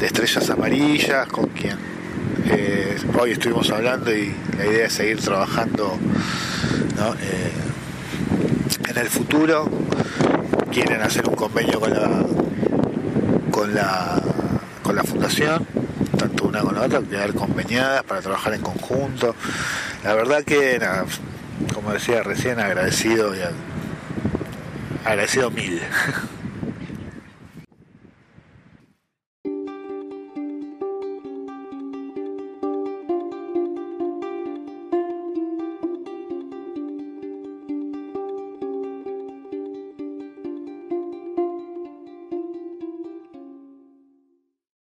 Estrellas Amarillas, con quien eh, hoy estuvimos hablando y la idea es seguir trabajando en el futuro. Quieren hacer un convenio con la con la con la fundación tanto una con la otra, quedar conveniadas para trabajar en conjunto. La verdad que, como decía recién, agradecido agradecido mil. [laughs]